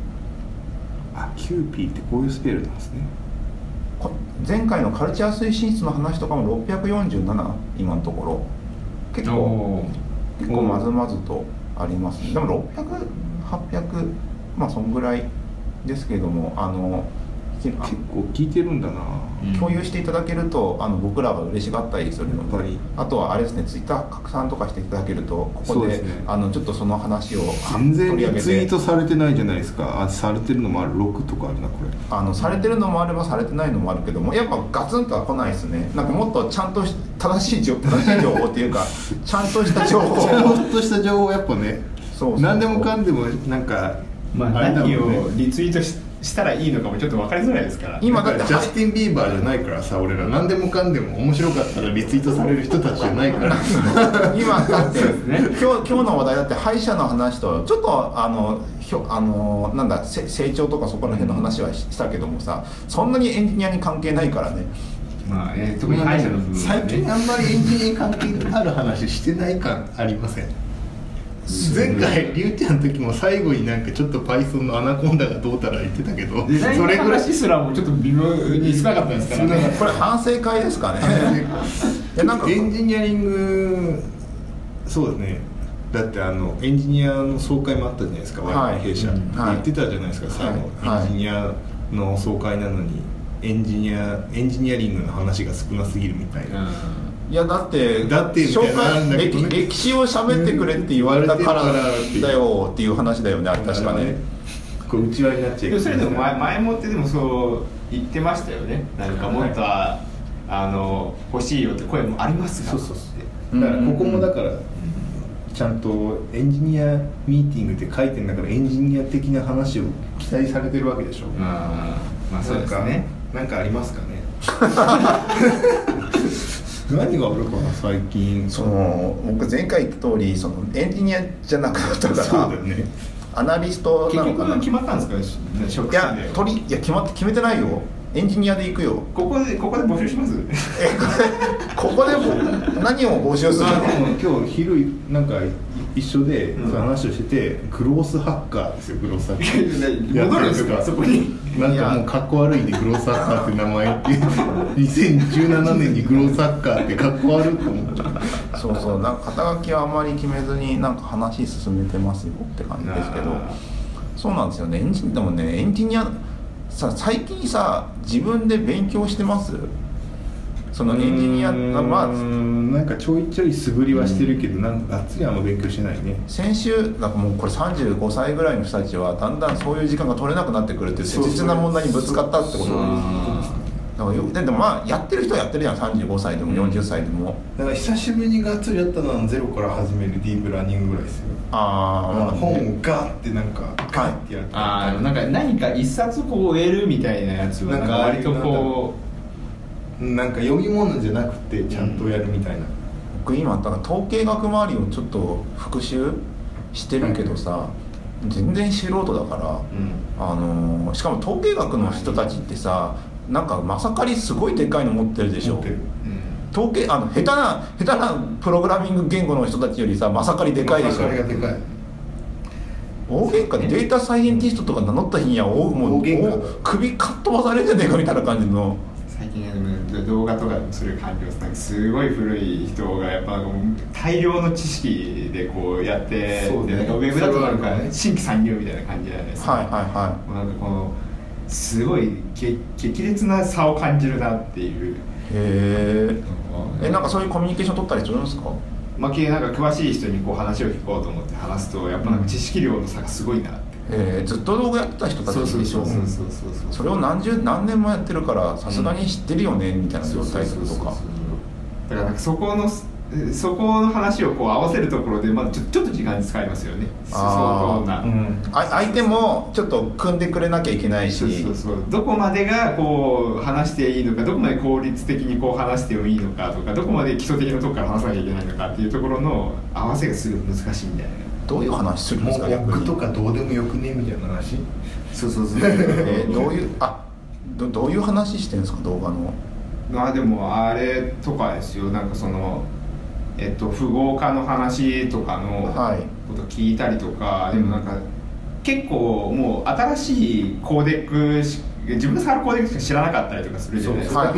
あキューピーってこういうスペルなんですね。こ前回のカルチャー推進室の話とかも647今のところ。結構結構まずまずとありますね。でも600800まあそんぐらいですけれどもあの結構聞いてるんだな。うん。共有していただけるとあの僕らが嬉しがったりするのであとはあれですねツイッター拡散とかしていただけるとここでそうですね。あのちょっとその話を全然取り上げリツイーてトされてないじゃないですか。あされてるのもある。6とかあるなこれ。あのされてるのもあればされてないのもあるけどもやっぱガツンとは来ないですね。なんかもっとちゃんとし正しい情正しい情報っていうか ちゃんとした情報。ちゃんとした情報やっぱねそうそうそう。何でもかんでもなんかまあ何をリツイートししたらいいのかもちょっと分かりづらいですから。今だってジャスティン・ビーバーじゃないからさ俺ら何でもかんでも面白かったらリツイートされる人たちじゃないから。今だって、ね。今日今日の話題だって歯医者の話とちょっとあのひょあのなんだせ成長とかそこら辺の話はししたけどもさそんなにエンジニアに関係ないからね。まあね特に歯医者の部分はね。最近あんまりエンジニアに関係ある話してない感ありません？前回りゅうちゃんの時も最後になんかちょっと Python のアナコンダがどうたら言ってたけどそれぐらい。話すらもちょっと微妙に少なかったですからね。これ反省会ですかねなんか。エンジニアリングそうですね。だってあのエンジニアの総会もあったじゃないですか、はい。弊社、うん。はい。言ってたじゃないですか最後、はい。エンジニアの総会なのにエンジニアエンジニアリングの話が少なすぎるみたいな、いやだってだってみたいな紹介なんだけどね。歴歴史を喋ってくれって言われたからだよっていう話だよねあれ確かね。これ内輪になっちゃうそれでも前前もってでもそう言ってましたよね。なんかもっとは、あの欲しいよって声もありますが。そうそうそう。だからここもだからちゃんとエンジニアミーティングって書いてんだからエンジニア的な話を期待されてるわけでしょ。まあまあそうですね。なんかなんかありますかね？何があるかな最近。その僕前回言った通りそのエンジニアじゃなくなったからそうだよね。アナリストな結のかな。局決まったんですか職いや種で取りいや決まって決めてないよ。エンジニアで行くよ。ここでここで募集します？えこれここでも何を募集するの？今日昼なんか一緒でうん。その話をしてて、グロースハッカーですよグロースハッカー。戻るんですか？そこに。なんかもうかっこ悪いんでグロースハッカーって名前って。2017年にグロースハッカーってかっこ悪いと思ったそうそうなんか肩書きはあまり決めずになんか話進めてますよって感じですけど。あそうなんですよね。エンジでもねエンジニアさ最近さ自分で勉強してます？そのエンジニアまあなんかちょいちょい素振りはしてるけど、なんかがっつりあんま勉強してないね。先週なんかもうこれ35歳ぐらいの人たちはだんだんそういう時間が取れなくなってくるっていう切実な問題にぶつかったってことそうだからよででもまあやってる人はやってるじゃん35歳でも40歳でも、だから久しぶりにがっつりやったのはゼロから始めるディープラーニングぐらいですよ。ああ本をガーってなんかガーってやるとあーなんか何か一冊こう終えるみたいなやつはなんんか割とこなんか読み物じゃなくてちゃんとやるみたいな、僕今だから統計学周りをちょっと復習してるけどさ、全然素人だから、う、うん。あのーしかも統計学の人たちってさなんかまさかりすごいでかいの持ってるでしょ。持ってる。統計あの下手な下手なプログラミング言語の人たちよりさまさかりでかいでしょ。あれがでかい。大喧嘩でデータサイエンティストとか名乗った日にはおもう首かっ飛ばされるんじゃねえかみたいな感じの動画とかでもそれを感じますなんかすごい古い人がやっぱ大量の知識でこうやってそうね。でなんかウェブだとなんか新規参入みたいな感じじゃないですか、はいはいはもうなんかこのすごいげ激烈な差を感じるなっていう。いへええなんかそういうコミュニケーション取ったりするんですか？まあ、なんか詳しい人にこう話を聞こうと思って話すとやっぱなんか知識量の差がすごいなって、えー、ずっと動画やってた人たちでしょ。そうそうそうそれを何十何年もやってるからさすがに知ってるよねみたいな状態とか。だからなんかそこのえそこの話をこう合わせるところでまだちょちょっと時間使いますよね。相あー。当な、うん。あ相手もちょっと組んでくれなきゃいけないし。そうそうそう。どこまでがこう話していいのかどこまで効率的にこう話してもいいのかとかどこまで基礎的なとこから話さなきゃいけないのかっていうところの合わせがすごい難しいみたいなどういう話するんですか僕とかどうでもよくねみたいな話？そうそうそう。えー どういうあどどういう話してるんですか動画の？まあでもあれとかですよ。なんかそのえっと富豪化の話とかのはい。こと聞いたりとか、でもなんか結構もう新しいコーデックし自分が触るコーデックしか知らなかったりとかするじゃないですか。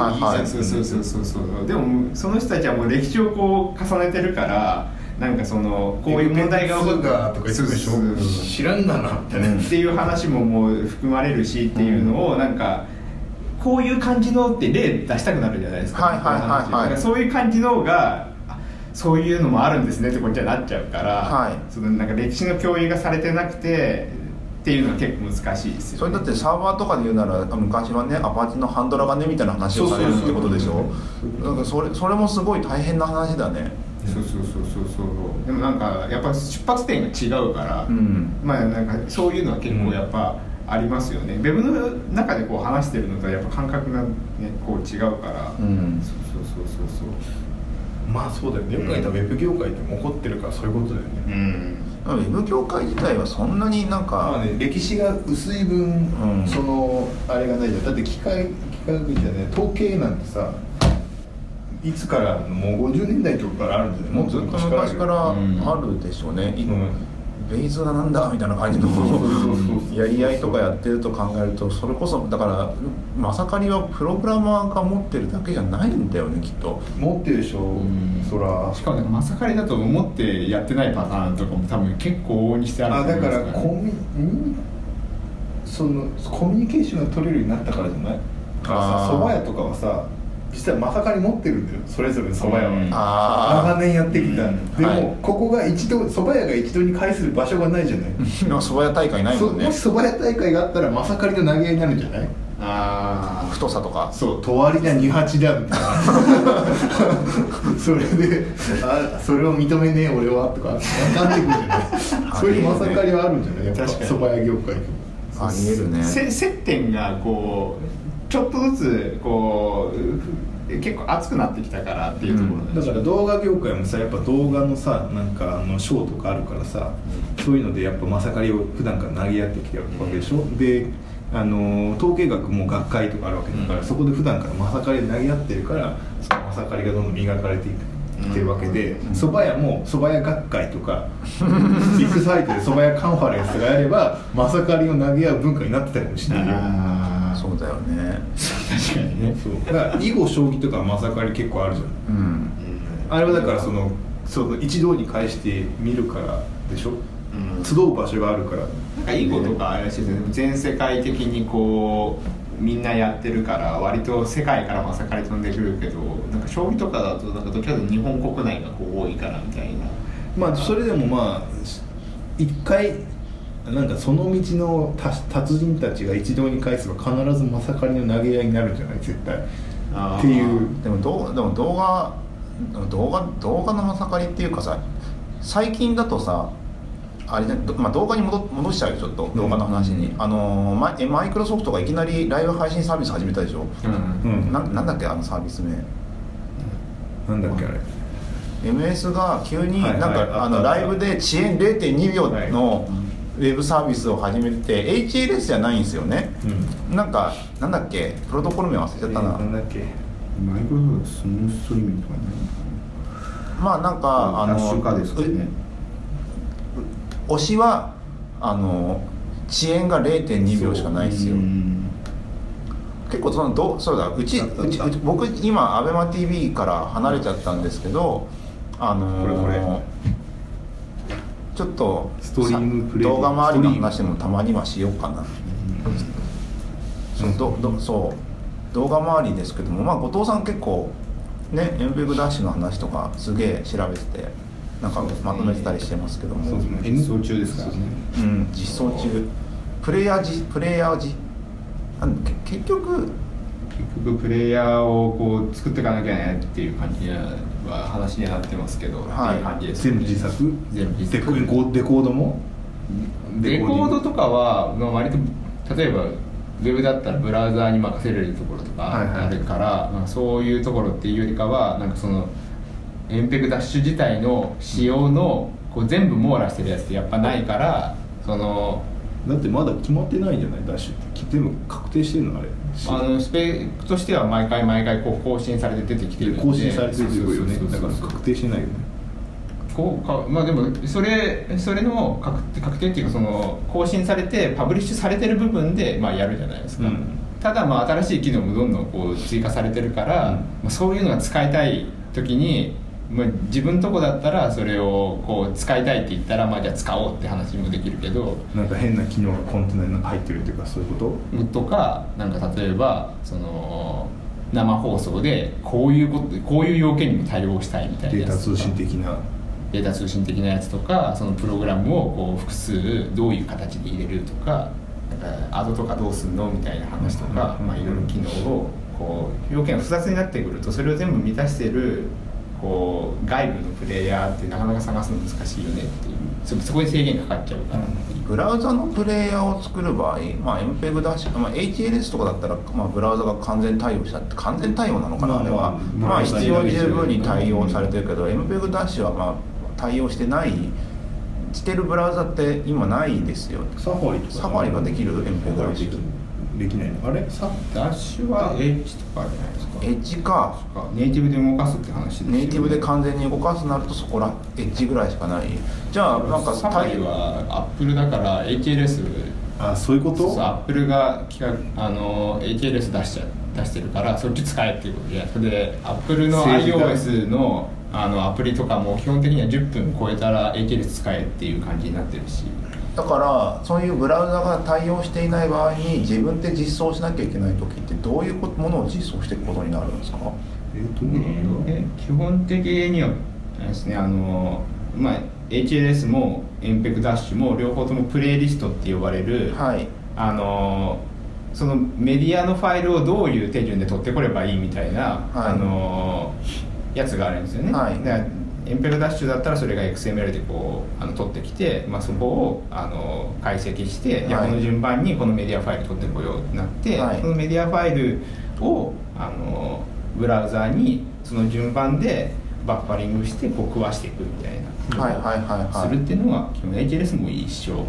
そうそうそうそうそう。でもその人たちはもう歴史をこう重ねてるからなんかそのこういう問題が起こっがとか知らんがなみたいな、っていう話ももう含まれるしっていうのをなんかこういう感じのって例出したくなるじゃないですか。はいはいはいはい。そういう感じのがあそういうのもあるんですねってこっちはなっちゃうから、はい。そのなんか歴史の共有がされてなくてっていうのは結構難しいですよ、ね、それだってサーバーとかで言うなら昔はねアパーチのハンドラがねみたいな話をされるってことでしょ？なんかそれそれもすごい大変な話だねそうそうそうそうそう。でもなんかやっぱ出発点が違うから、うん。まあなんかそういうのは結構やっぱありますよね、ウェブの中でこう話してるのとはやっぱ感覚がねこう違うから、うん。そうそうそうそうそう。まあそうだよね。よく考えたらウェブ業界って怒ってるからそういうことだよね、うん。ウェブ業界自体はそんなになんか、まあね、歴史が薄い分、うん。そのあれがないじゃん。だって機械機械学じゃね統計なんてさいつからもう50年代とかからあるんじゃない？もうずっと昔から。あるでしょうね、いうん。ベイズがなんだみたいな感じの。そうそうそうやり合いとかやってると考えるとそれこそだからまさかりはプログラマーが持ってるだけじゃないんだよねきっと。持ってるでしょ、ん。そら。しかもなんかまさかりだと思ってやってないパターンとかも多分結構往々にしてあるあだからと思いますコミん？そのコミュニケーションが取れるようになったからじゃない？だからさあー。蕎麦屋とかはさ実はまさかり持ってるんだよ。それぞれの蕎麦屋は、うん。あ長年やってきた、うん。でも、はい。ここが一度蕎麦屋が一度に会する場所がないじゃない。あ 蕎麦屋大会ないもんね。そもし蕎麦屋大会があったらまさかりと投げ合いになるんじゃない？ああ太さとか。そうとわりだ二八だみたいな。それであそれを認めねえ俺はとか分かってくるじゃない。そういうまさかりはあるんじゃない？やっぱ確かに。蕎麦屋業界。ありえるね。せ接点がこうちょっとずつこう結構熱くなってきたからっていうところなんでだから動画業界もさやっぱ動画のさなんかあのショーとかあるからさ、そういうのでやっぱまさかりを普段から投げ合ってきてるわけでしょ、であの統計学も学会とかあるわけだから、うん。そこで普段からまさかりで投げ合ってるからそのまさかりがどんどん磨かれていくってるわけで蕎麦屋も蕎麦屋学会とか ビッグサイトで蕎麦屋カンファレンスがあればまさかりを投げ合う文化になってたかもしれないよそうだよね。確かにね。そうだから囲碁将棋とかはまさかり結構あるじゃん。うん。あれはだからそのその一堂に会して見るからでしょ？うん。集う場所があるから。なんか囲碁とかあれらしいですね。全世界的にこうみんなやってるから割と世界からまさかり飛んでくるけどなんか将棋とかだとなんかどっちかというと日本国内がこう多いからみたいな。まあそれでもまあ一回なんかその道の達達人たちが一堂に会せば必ずまさかりの投げ合いになるんじゃない？絶対。っていう。でも動画でも動画動画動画のまさかりっていうかさ最近だとさあれじゃどまあ、動画に戻戻しちゃうよちょ？っと動画の話に、あのーマイマイクロソフトがいきなりライブ配信サービス始めたでしょ、うん。うん。ななんだっけあのサービス名？なんだっけあれ？MS が急にはいなんか、はいあったあのライブで遅延0.2秒はい。のウェブサービスを始めて HLS じゃないんですよね、うん。なんかなんだっけ？プロトコル名忘れちゃったな、なんだっけ？マイクロソフトスムーストリーミングとかになるのかまあなんかあの化ですかね。推しはあの遅延が0.2秒しかないですよ。う。ん結構そのどそうだ。うちうち僕今アベマ t v から離れちゃったんですけどあのーこれこちょっとストリームプレイ動画周りの話もたまにはしようかな、そのどどそう。動画周りですけどもまあ後藤さん結構ねエンペグダッシュの話とかすげえ調べててなんかまとめてたりしてますけども。ね。演奏中ですからね。うん、実装中。プレイヤーじプレイヤーじ？なんけ？結局結局プレイヤーをこう作っていかなきゃねっていう感じは話にはなってますけど、はい。全部自作？全部自作。デコデコード？もレコードととかは、まあ、割と例えばウェブだったらブラウザーに任せれるところとはいはい。かあるから、まあ、そういうところっていうよりかはなんかそのエンペグダッシュ自体の仕様のこう全部網羅してるやつってやっぱないからそのだってまだ決まってないんじゃない？ダッシュって。全部確定してるのあれ。あのスペックとしては毎回毎回こう更新されて出てきてるんで。更新されてるよね。だから確定してないよね。こうかまあでもそれそれの確定確定っていうかその更新されてパブリッシュされてる部分でまあやるじゃないですか、うん。ただまあ新しい機能もどんどんこう追加されてるから、うん。まあ、そういうのが使いたい時に、まあ、自分とこだったらそれをこう使いたいって言ったらまあじゃあ使おうって話もできるけどなんか変な機能がコンテナに入ってるっていうかそういうこと？とかなんか例えばその生放送でこういうことこういう要件にも対応したいみたいなデータ通信的な？データ通信的なやつとかそのプログラムをこう複数どういう形で入れるとかなんかアドとかどうすんのみたいな話とか、いろいろ機能をこう要件が複雑になってくるとそれを全部満たしてるこう外部のプレイヤーってなかなか探すの難しいよねっていう。そそこに制限かかっちゃうから、ブラウザのプレイヤーを作る場合、まあ、MPEG ダッシュ、まあ、HLS とかだったら、まあ、ブラウザが完全対応したって完全対応なのかな、まああれは、まあ必要十分に対応されてるけど MPEG ダッシュは、まあ、対応してないしてるブラウザって今ないですよ。サファリとか。サファリができる MPEG ダッシュできない。のあれ？サダッシュは H とかじゃないですか？エッジかネイティブで動かすって話ですよね。ネイティブで完全に動かすなるとそこらエッジぐらいしかない。じゃあなんかサファリはアップルだから HLS あそういうこと？そうそうアップルが企画あの HLS 出しちゃ出してるからそっち使えっていうことで。それでアップルの iOS のあのアプリとかも基本的には10分超えたら HLS 使えっていう感じになってるしだからそういうブラウザが対応していない場合に自分で実装しなきゃいけない時ってどういうものを実装していくことになるんですか？えっとねえ基本的にはですねあの、まあ、HLS も MPEG ダッシュも両方ともプレイリストって呼ばれる、はい。あのそのメディアのファイルをどういう手順で取ってこればいいみたいな、はい。あのやつがあるんですよね、はいエンペルダッシュだったらそれが XML でこうあの取ってきて、まあ、そこをあの解析して、はい。この順番にこのメディアファイル取ってこようってなって、はい。そのメディアファイルをあのブラウザーにその順番でバッファリングしてこう食わしていくみたいな。はいはいはいはい。するっていうのが基本 HLS も一緒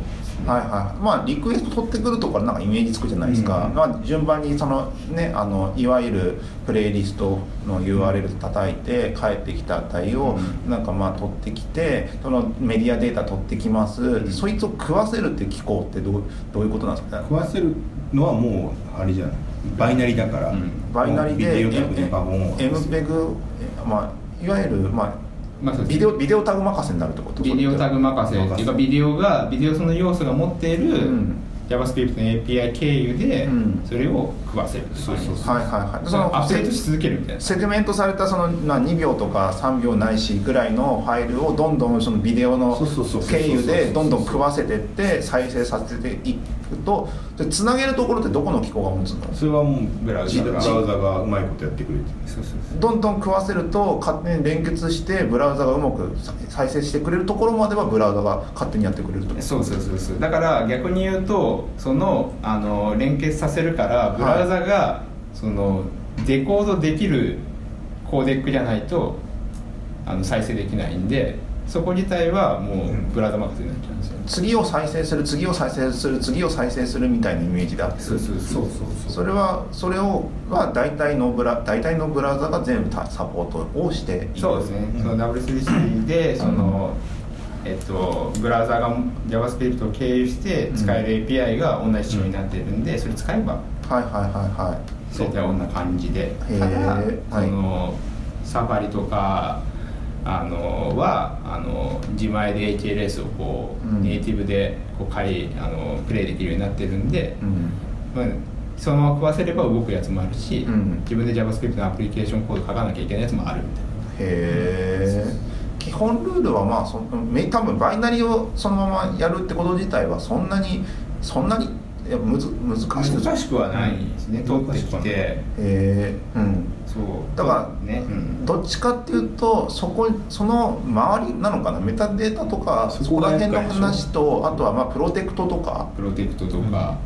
はいはい。まあリクエスト取ってくるところなんかイメージつくじゃないですか、うん。まあ、順番にそのねあのいわゆるプレイリストの URL 叩いて返ってきた値をうん。なんかまあ取ってきてそのメディアデータ取ってきます、そいつを食わせるって機構ってどうどういうことなんですか？ね食わせるのはもうあれじゃない。バイナリだから、うん。バイナリで MPEG、まあ、いわゆる、まあまあビデオビデオタグ任せになるってこと？ビデオタグ任せ。っていうかビデオがビデオその要素が持っている、うん。JavaScript の API 経由でうん。それを食わせるそうそうそうはいはいはい。そのアップデートし続けるみたいな。セグメントされたそのな2秒とか3秒ないしぐらいのファイルをどんどんそのビデオのそうそうそうそう。経由でどんどん食わせてって再生させていくとでつなげるところってどこの機構が持つの？それはもうブラウザがブラウザがうまいことやってくれてそうそうそう。どんどん食わせると勝手に連結してブラウザがうまく再生してくれるところまではブラウザが勝手にやってくれると。そうそうそうそう。だから逆に言うとそのあの連結させるからブラウザが、そのデコードできるコーデックじゃないとあの再生できないんでそこ自体はもうブラウザ任せになっちゃうんですよ、次を再生する次を再生する次を再生するみたいなイメージであってそうそうそうそれはそれをは大体のブラ大体のブラウザが全部たサポートをしている。そうですね、その W3C でその、えっと、ブラウザが JavaScript を経由して使える API が同じ仕様になっているんで、それ使えばはいはいはいはい。大体こんな感じで。ただはい。そのサファリとかあのはあの自前で HLS をこう、うん。ネイティブでこう借りあのプレイできるようになってるんで、うん。まあ、そのまま食わせれば動くやつもあるし、うん。自分で JavaScript のアプリケーションコード書かなきゃいけないやつもある。みたいな。へえ基本ルールはまあそ多分バイナリをそのままやるってこと自体はそんなにそんなにむず難しい。難しくはないですね、取ってきて。へえうんだからね、うん。どっちかっていうとそこその周りなのかな？メタデータとかそそこら辺の話とあとはまあプロテクトとか。プロテクトとか、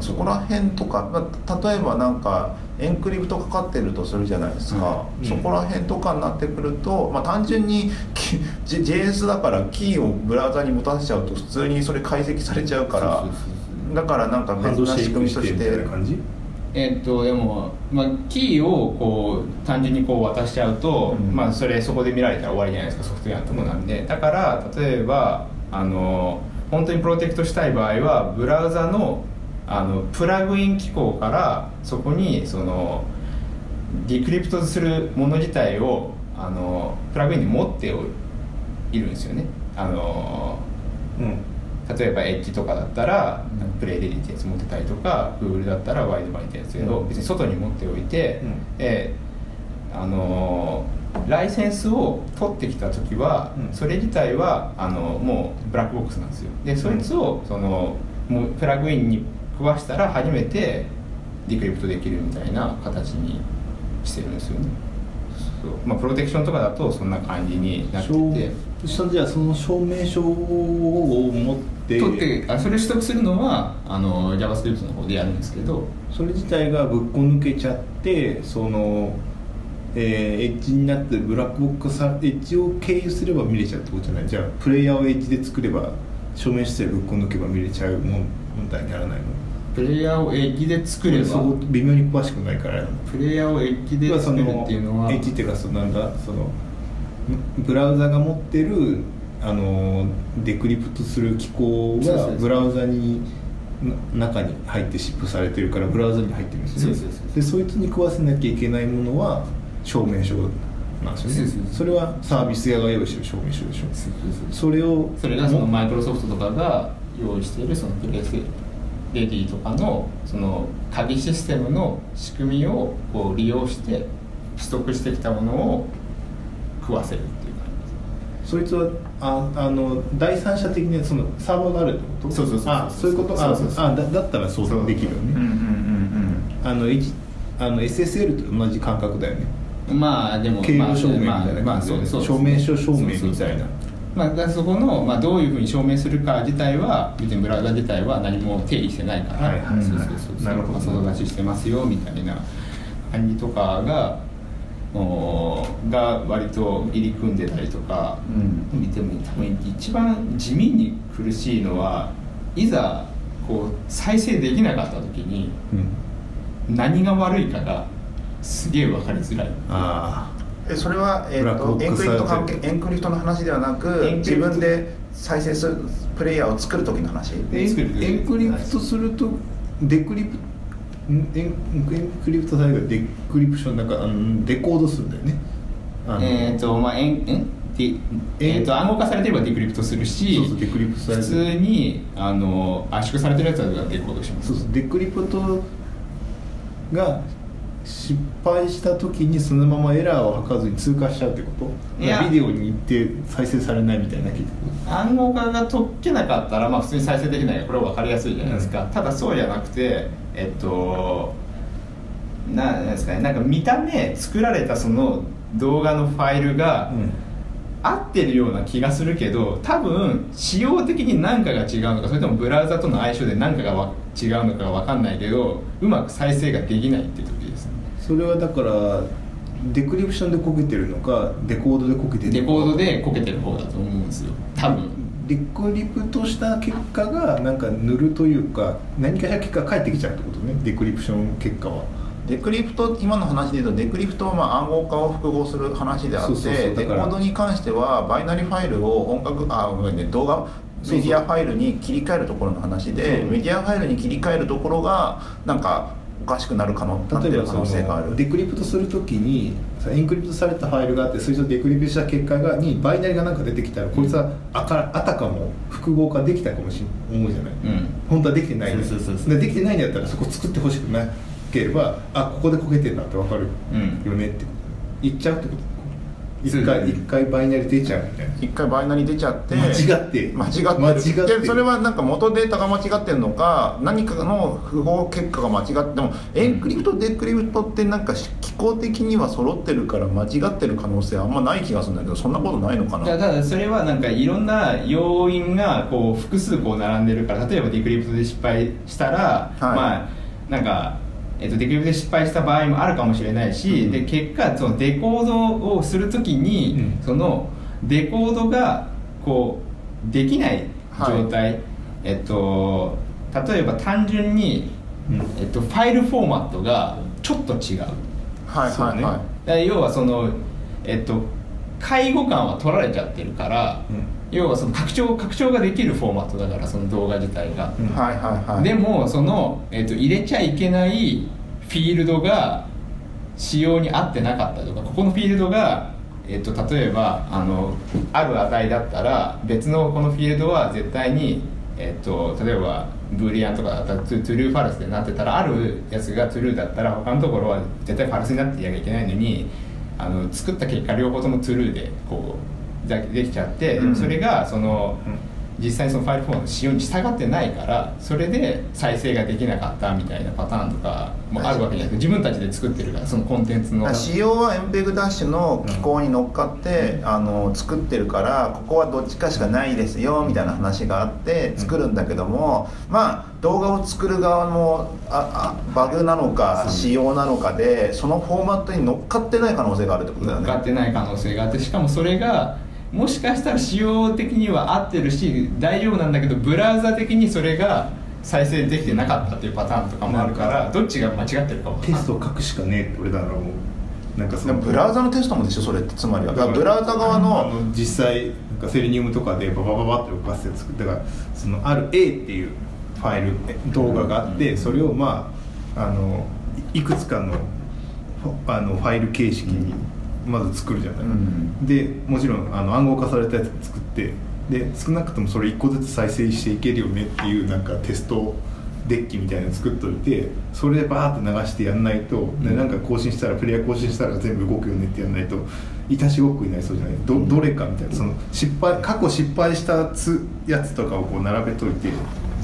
そこら辺とか、まあ、例えばなんかエンクリプトかかってるとするじゃないですか、うん。そこら辺とかになってくると、まあ、単純に JS だからキーをブラウザに持たせちゃうと普通にそれ解析されちゃうから。だからなんか別な仕組みとしてえっとでも、まあ、キーをこう単純にこう渡しちゃうと、うん。まあ、それそこで見られたら終わりじゃないですかソフトウェアのとこなんで。だから例えばあの本当にプロテクトしたい場合はブラウザのあのプラグイン機構からそこにそのディクリプトするもの自体をあのプラグインに持っているんですよね。あのうん例えばエッジとかだったらプレイレディってやつ持ってたりとか Google だったらワイドバイってやつをう。ん。別に外に持っておいて、うん。えーあのーライセンスを取ってきた時は、うん。それ自体はあのもうブラックボックスなんですよ。でそいつをそのもうプラグインに食わしたら初めてディクリプトできるみたいな形にしてるんですよね。まあプロテクションとかだとそんな感じになって証てそしたらじゃあその証明書を持って取ってあそれ取得するのはあの JavaScript の方でやるんですけど。それ自体がぶっこ抜けちゃってその、えーエッジになってブラックボックスさエッジを経由すれば見れちゃうってことじゃない？じゃあプレイヤーをエッジで作れば証明書でぶっこ抜けば見れちゃうもん問題にならないの？プレイヤーをエッジで作れば。そこ微妙に詳しくないから。プレイヤーをエッジで作るのっていうのは。エッジっていうかそのなんだ？そのブラウザが持ってるあのデクリプトする機構がブラウザにな中に入ってシップされてるからブラウザに入ってるんですよね。でそいつに食わせなきゃいけないものは証明書なんですよね。それはサービス屋が用意してる証明書でしょ。それをそれがそのもマイクロソフトとかが用意しているそのプレイスレディとかのその鍵システムの仕組みをこう利用して取得してきたものを食わせるっていう感そいつはああの第三者的にそのサーバーがあるってこと？そうそうそうあそういうことああだだったらそうできるよねあの、H、あの SSL と同じ感覚だよねじまあでも経路証明みたいなまあまあ感じで証明書証明みたいなまあ、そこの、まあ、どういうふうに証明するか自体は別にブラウザ自体は何も定義してないから、外出ししてますよみたいな感じとかがが割と入り組んでたりとか、うん。見ても多分一番地味に苦しいのはいざこう再生できなかった時にうん。何が悪いかがすげえ分かりづらい。あえそれは、えー、と encrypt 関係 encrypt の話ではなく encrypt。自分で再生するプレイヤーを作る時の話。あ encrypt するとデクリプん encrypt される decryption なんかあのデコードするんだよね。えっ、とまあえんんディえ？ー、と暗号化されてれば decrypt するし普通にあの圧縮されてるやつはデコードします。そうそう decryptが失敗した時にそのままエラーを吐かずに通過しちゃうってこと？いや。ビデオに行って再生されないみたいな暗号化が解けなかったら、まあ、普通に再生できない。これは分かりやすいじゃないですか、ただそうじゃなくてえっとななんですかね。なんか見た目作られたその動画のファイルが、合ってるような気がするけど多分仕様的に何かが違うのかそれともブラウザとの相性で何かがわ違うのかが分かんないけどうまく再生ができないっていうそれはだから decryption でこけてるのかデコードでこけてるのか。デコードでこけてる方だと思うんですよ。多分。 decrypt した結果がなんか null というか何かしら結果が返ってきちゃうってことね。 decryption 結果は。 decrypt 今の話で言うと decrypt はまあ暗号化を復号する話であってデコードに関してはバイナリファイルを音楽あごめんね動画？メディアファイルに切り替えるところの話でそう。メディアファイルに切り替えるところがなんかおかしくなる可能なってる可例えばそ能性がある。のデクリプトするときにさエンクリプトされたファイルがあってそれとデクリプトした結果がにバイナリがなんか出てきたらこいつはあかあたかも複合化できたかもしれない思うじゃない、うん。本当はできてないんだよ。そうそうそうそう。でできてないんだったらそこ作ってほしくなければあここで焦げてんだって分かるうんよねって。言っちゃうってこと一回一回バイナリ出ちゃうみたいな。一回バイナリ出ちゃって間違って間違ってる。間違ってそれはなんか元データが間違ってるのか何かの符号結果が間違ってでもエンクリプトデクリプトってなんか機構的には揃ってるから間違ってる可能性あんまない気がするんだけどそんなことないのかな。ただそれはなんかいろんな要因がこう複数こう並んでるから例えばデクリプトで失敗したら、はい。まあなんか、えっと、デクリプトで失敗した場合もあるかもしれないし、うん。で結果そのデコードをするときに、うん。そのデコードがこうできない状態、えっと例えば単純に、うん。えっと、ファイルフォーマットがちょっと違う。はいそうね。はい要はそのえっと介護感は取られちゃってるから、うん。要はその拡張拡張ができるフォーマットだからその動画自体が、うんはいはいはい。でもその、えっと入れちゃいけないフィールドが仕様に合ってなかったとかここのフィールドが、えっと例えばあのある値だったら別のこのフィールドは絶対に、えっと例えばブーリアンとかだったらトゥトゥルーファルスでなってたらあるやつがトゥルーだったら他のところは絶対ファルスになっていなきゃいけないのにあの作った結果両方ともトゥルーでこうできちゃって、それがその、実際にそのファイルフォームの仕様に従ってないからそれで再生ができなかったみたいなパターンとかもあるわけじゃないですか。自分たちで作ってるからそのコンテンツの。仕様は MPEG ダッシュの機構に乗っかって、あの作ってるからここはどっちかしかないですよみたいな話があって作るんだけども、まあ動画を作る側のああバグなのか仕様なのかでそのフォーマットに乗っかってない可能性があるってことだよ乗っかっねてない可能性があってしかもそれがもしかしたら仕様的には合ってるし大丈夫なんだけどブラウザ的にそれが再生できてなかったっていうパターンとかもあるからどっちが間違ってるかもテストを書くしかねえって俺だからもう。なんかそのブラウザのテストもでしょそれって。つまりは。ブラウザ側あのの実際なんかセレニウムとかでババババって動かして作ってだからそのある A っていうファイルえ動画があってそれをまああのいいくつかのあのファイル形式にまず作るじゃない、うん。でもちろんあの暗号化されたやつ作ってで少なくともそれ1個ずつ再生していけるよねっていうなんかテストデッキみたいなの作っといてそれでバーって流してやんないと、でなんか更新したらプレイヤー更新したら全部動くよねってやんないといたしごっこになりそうじゃない。どどれかみたいな。その失敗過去失敗したつやつとかをこう並べといて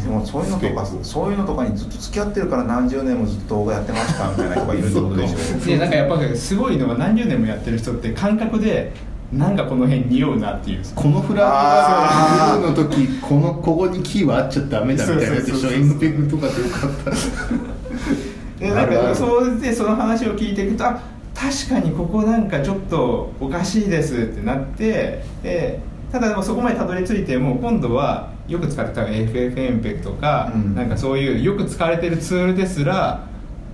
でもそういうのとかそういうのとかにずっと付き合ってるから何十年もずっと動画やってましたみたいな人がいるってことでしょで なんかやっぱすごいのが何十年もやってる人って感覚でなんかこの辺匂うなっていう。このフラあー。の時このここにキーはあっちゃダメだみたいなやつでしょそうそう。そうそう MPEG とかでよかった。でなんかそうでその話を聞いていくとあ確かにここなんかちょっとおかしいですってなってでただでもそこまでたどり着いても今度はよく使ってた FFmpeg とか、うん。なんかそういうよく使われてるツールですら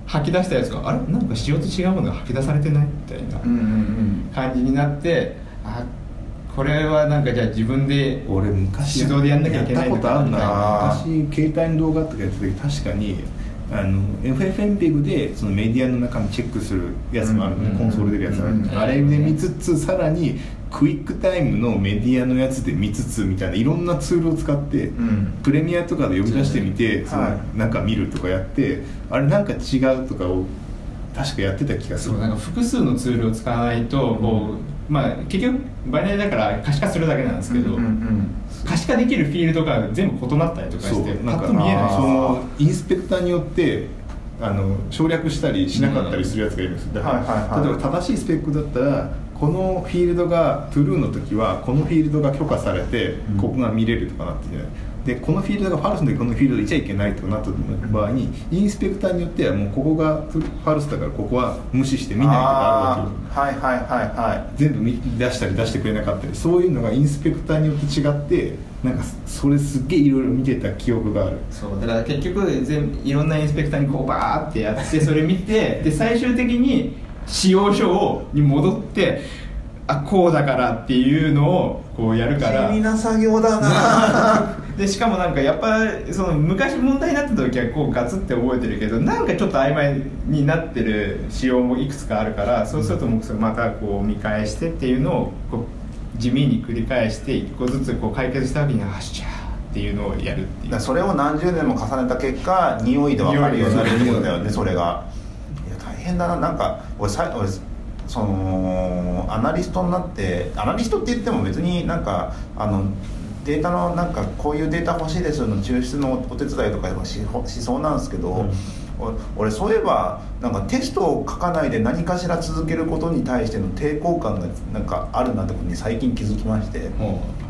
吐き出したやつがあれ？なんか仕様と違うものが吐き出されてないみたいな感じになってあこれはなんかじゃあ自分で俺昔手動でやんなきゃいけないやったことあるのかな。昔携帯の動画とかやってた時確かにあの FFmpeg でそのメディアの中身チェックするやつもあるのね、うんコンソール出るやつある、うん。あれで見つつさらにクイックタイムのメディアのやつで見つつみたいないろんなツールを使って、ん。プレミアとかで呼び出してみて、そのはいなんか見るとかやってあれなんか違うとかを確かやってた気がする。そうなんか複数のツールを使わないとこう、まあ結局バイナリだから可視化するだけなんですけど、うんうん可視化できるフィールドが全部異なったりとかしてパなんかッと見えない。そのインスペクターによってあの省略したりしなかったりするやつがいるんですだから、はいはいはい。例えば正しいスペックだったらこのフィールドが True の時はこのフィールドが許可されてうん。ここが見れるとかなってるじゃないでこのフィールドがファルスの時このフィールドいちゃいけないとかなった場合にインスペクターによってはもうここがファルスだからここは無視して見ないとかあるわけはいはいはいはい。全部見出したり出してくれなかったりそういうのがインスペクターによって違ってなんかそれすっげえいろいろ見てた記憶がある。そうだから結局全いろんなインスペクターにこうバーってやってそれ見てで最終的に使用書をに戻ってあこうだからっていうのをこうやるから。地味な作業だな。でしかもなんかやっぱその昔問題になってた時はこうガツって覚えてるけどなんかちょっと曖昧になってる仕様もいくつかあるからそうするともうそれまたこう見返してっていうのをこう地味に繰り返して一個ずつこう解決した時に「はっしゃー」っていうのをやるっていう。それを何十年も重ねた結果匂いで分かるようになるってことだよねそれが変だななんか俺さ俺そのアナリストになってアナリストって言っても別になんかあのデータのなんかこういうデータ欲しいですの抽出のお手伝いとかししそうなんですけど、うん。俺俺そういえばなんかテストを書かないで何かしら続けることに対しての抵抗感がなんかあるなってことに最近気づきまして。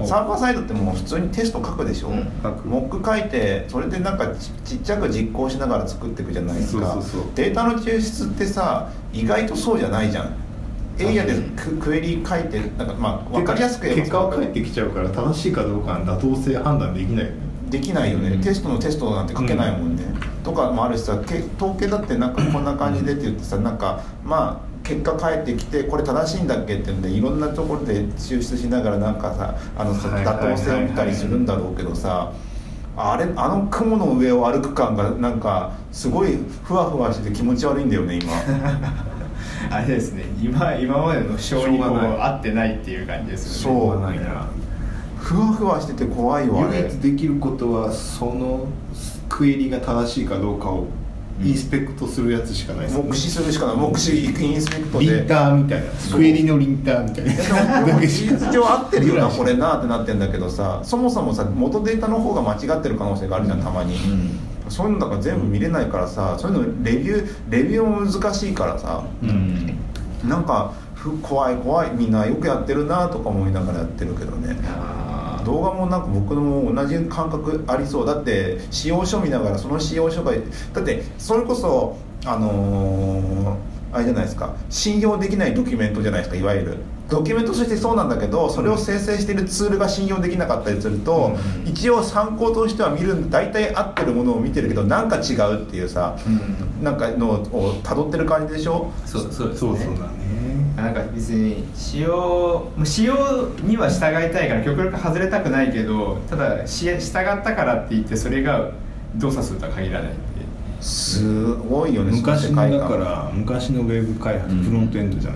サーバーサイドってもう普通にテスト書くでしょ、うんモック書いてそれでなんかちちっちゃく実行しながら作っていくじゃないですか。そうそうそう。データの抽出ってさ意外とそうじゃないじゃん。エリアでククエリ書いてなんかまあ分かりやすく結果は返ってきちゃうから正しいかどうかの妥当性判断できないよね。できないよね、うんテストのテストなんて書けないもんね、とかもあるしさけ統計だってなんかこんな感じでって言ってさなんかまあ結果返ってきてこれ正しいんだっけってんでいろんなところで抽出しながらなんかさあの妥当性を見たりするんだろうけどさあれあの雲の上を歩く感がなんかすごいふわふわしてて気持ち悪いんだよね今。あれですね。今今までの性にこう合ってないっていう感じですよね。そう。ないなふわふわしてて怖いわ唯一できることはそのクエリが正しいかどうかをインスペクトするやつしかないですよね。目視するしかない。目視インスペクトで。リンターみたいな。そう。クエリのリンターみたいな。でも事実上合ってるよなこれなってなってんだけどさそもそもさ元データの方が間違ってる可能性があるじゃんたまに、そういうのだから全部見れないからさそういうのレビューレビューも難しいからさうん。なんかふ怖い怖いみんなよくやってるなとか思いながらやってるけどね。あー動画もなんか僕のも同じ感覚ありそう。だって使用書見ながらその使用書がだってそれこそあのーあれじゃないですか。信用できないドキュメントじゃないですかいわゆる。ドキュメントとしてそうなんだけどそれを生成しているツールが信用できなかったりすると、うん。一応参考としては見る大体合ってるものを見てるけどなんか違うっていうさ、うん。なんかのを辿ってる感じでしょ？そうそうそうそうだね。なんか別に使用使用には従いたいから極力外れたくないけどただし従ったからって言ってそれが動作するとは限らないすごいよね昔のだから昔のウェブ開発うんフロントエンドじゃん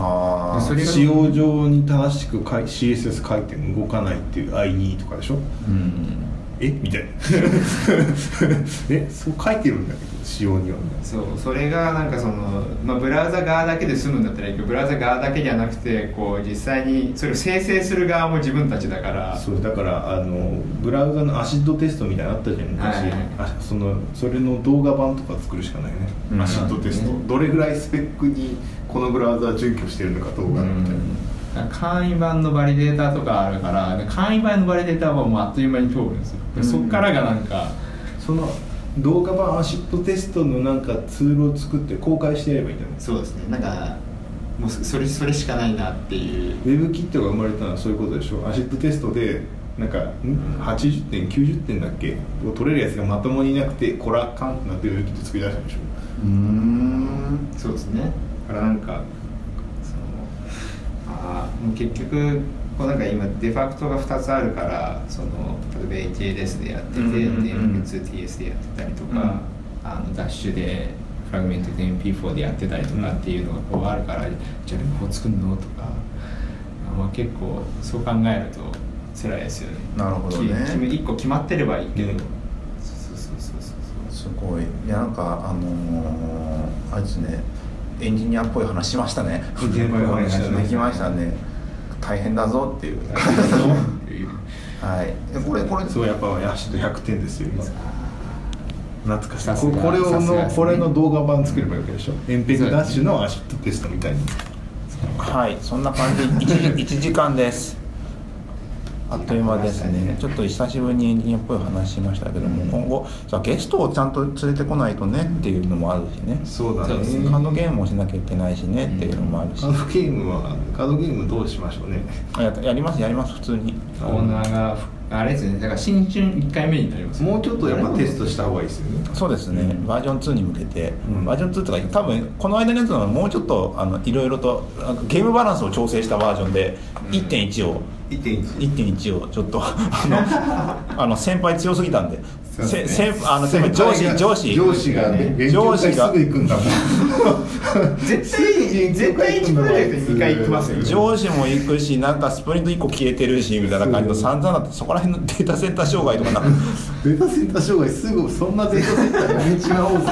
ああそ使用上に正しく CSS 書いても動かないっていう IE とかでしょ？うん。え？みたいな。え？そう書いてるんだけど仕様には。そう。それがなんかその、まあ、ブラウザ側だけで済むんだったらいいけどブラウザ側だけじゃなくてこう実際にそれを生成する側も自分たちだから。そうだからあのブラウザの Acid test みたいなのあったじゃん昔、はいはい。あそのそれの動画版とか作るしかないね、うん。 Acid test、うん。どれぐらいスペックにこのブラウザは準拠してるのかどうかみたいな、簡易版のバリデータとかあるから簡易版のバリデータはもうあっという間に通るんですよ、うん。そっからがなんかその動画版 Acid test のなんかツールを作って公開してやればいいんだよね。そうですね。なんかもうそれそれしかないなっていう。 WebKit が生まれたのはそういうことでしょ。 Acid test でなんかん80点90点だっけを取れるやつがまともにいなくてこらあかんってなって WebKit 作り出したんでしょ。うーん。そうですね。だからなんかそのあーもう結局こうなんか今デファクトが2つあるからその例えば ATLS でやってて、うんうんうんで MP2TS でやってたりとか、あのダッシュでフラグメントで MP4 でやってたりとかっていうのがこうあるから、じゃあこう作るのとか、あまあ、結構そう考えると辛いですよね。なるほどね。き決め1個決まってればいいけど、うん。そうそうそうそうそう。すごい。いやなんかあのー、あれですねエンジニアっぽい話しましたね。エンジニアっぽい話できましたね。大変だぞっていう。はい。でこれこれ。そうやっぱ Acid 100点ですよ。今懐かしい。ここれをのこれの動画版作ればいいわけでしょ。 MPEG-DASH の Acid test みたいに。はい。そんな感じ。1, 1時間ですあっという間ですね。ちょっと久しぶりにエンジニアっぽい話しましたけども、今後じゃあゲストをちゃんと連れてこないとねっていうのもあるしね。そうだね。カードゲームもしなきゃいけないしねっていうのもあるし、カードゲームはカードゲームどうしましょうね。あややりますやります普通に。オーナーがあれですね。だから新春1回目になります。もうちょっとやっぱテストした方がいいですよね。そうですね、バージョン2に向けて、うん。バージョン2とか多分この間のやつはもうちょっとあのいろいろとゲームバランスを調整したバージョンで1.1を。1.1 1.1をちょっとあのあの先輩強すぎたんでですね。せ先あの先輩上司上司。上司がね勉強会すぐ行くんだもん。絶対 絶対1プロジェクト2回行きますよ。上司も行くしなんかスプリント1個消えてるしみたいな感じの散々だってそこら辺のデータセンター障害とかな。データセンター障害すぐそんなデータセンターやめちまおうぜ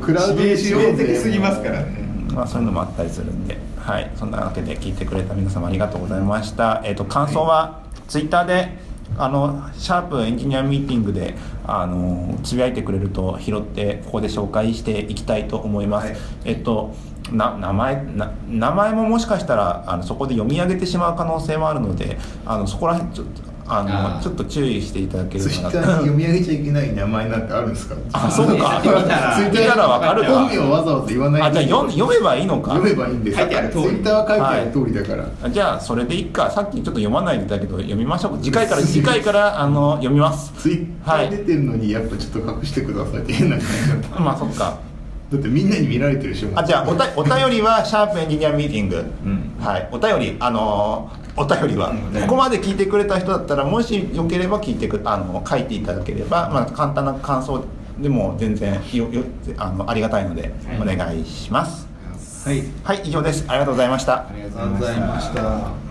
クラウドにしようすぎますからね。まあ、そういうのもあったりするんで、はい、そんなわけで聞いてくれた皆様ありがとうございました。えっ、と感想はツイッターであのシャープエンジニアミーティングであのつぶやいてくれると拾ってここで紹介していきたいと思います。はいえっとな名前な名前ももしかしたらあのそこで読み上げてしまう可能性もあるのであのそこら辺ちょっとあのちょっと注意していただけれツイッターに読み上げちゃいけない名前なんてあるんですか？あそうか。見たら見たらわかるか本名をわざわざ言わないあじゃあ読めばいいのか。読めばいいんです。書いてある通り。ツイッターは書いてある通りだから、じゃあそれでいっか。さっきちょっと読まないでたけど読みましょう次回から次回からあの読みます。ツイッター出てるのにやっぱちょっと隠してくださいって変な感じだった。まあそっか。だってみんなに見られてるでしょ。あじゃあおたお便りはシャープエンジニアミーティング、ん。はい。お便りあのーお便りは、うん。ここまで聞いてくれた人だったらもしよければ聞いてくあの書いていただければ、まあ、簡単な感想でも全然よよあのありがたいのでお願いします、はい。はい以上です。ありがとうございました。ありがとうございました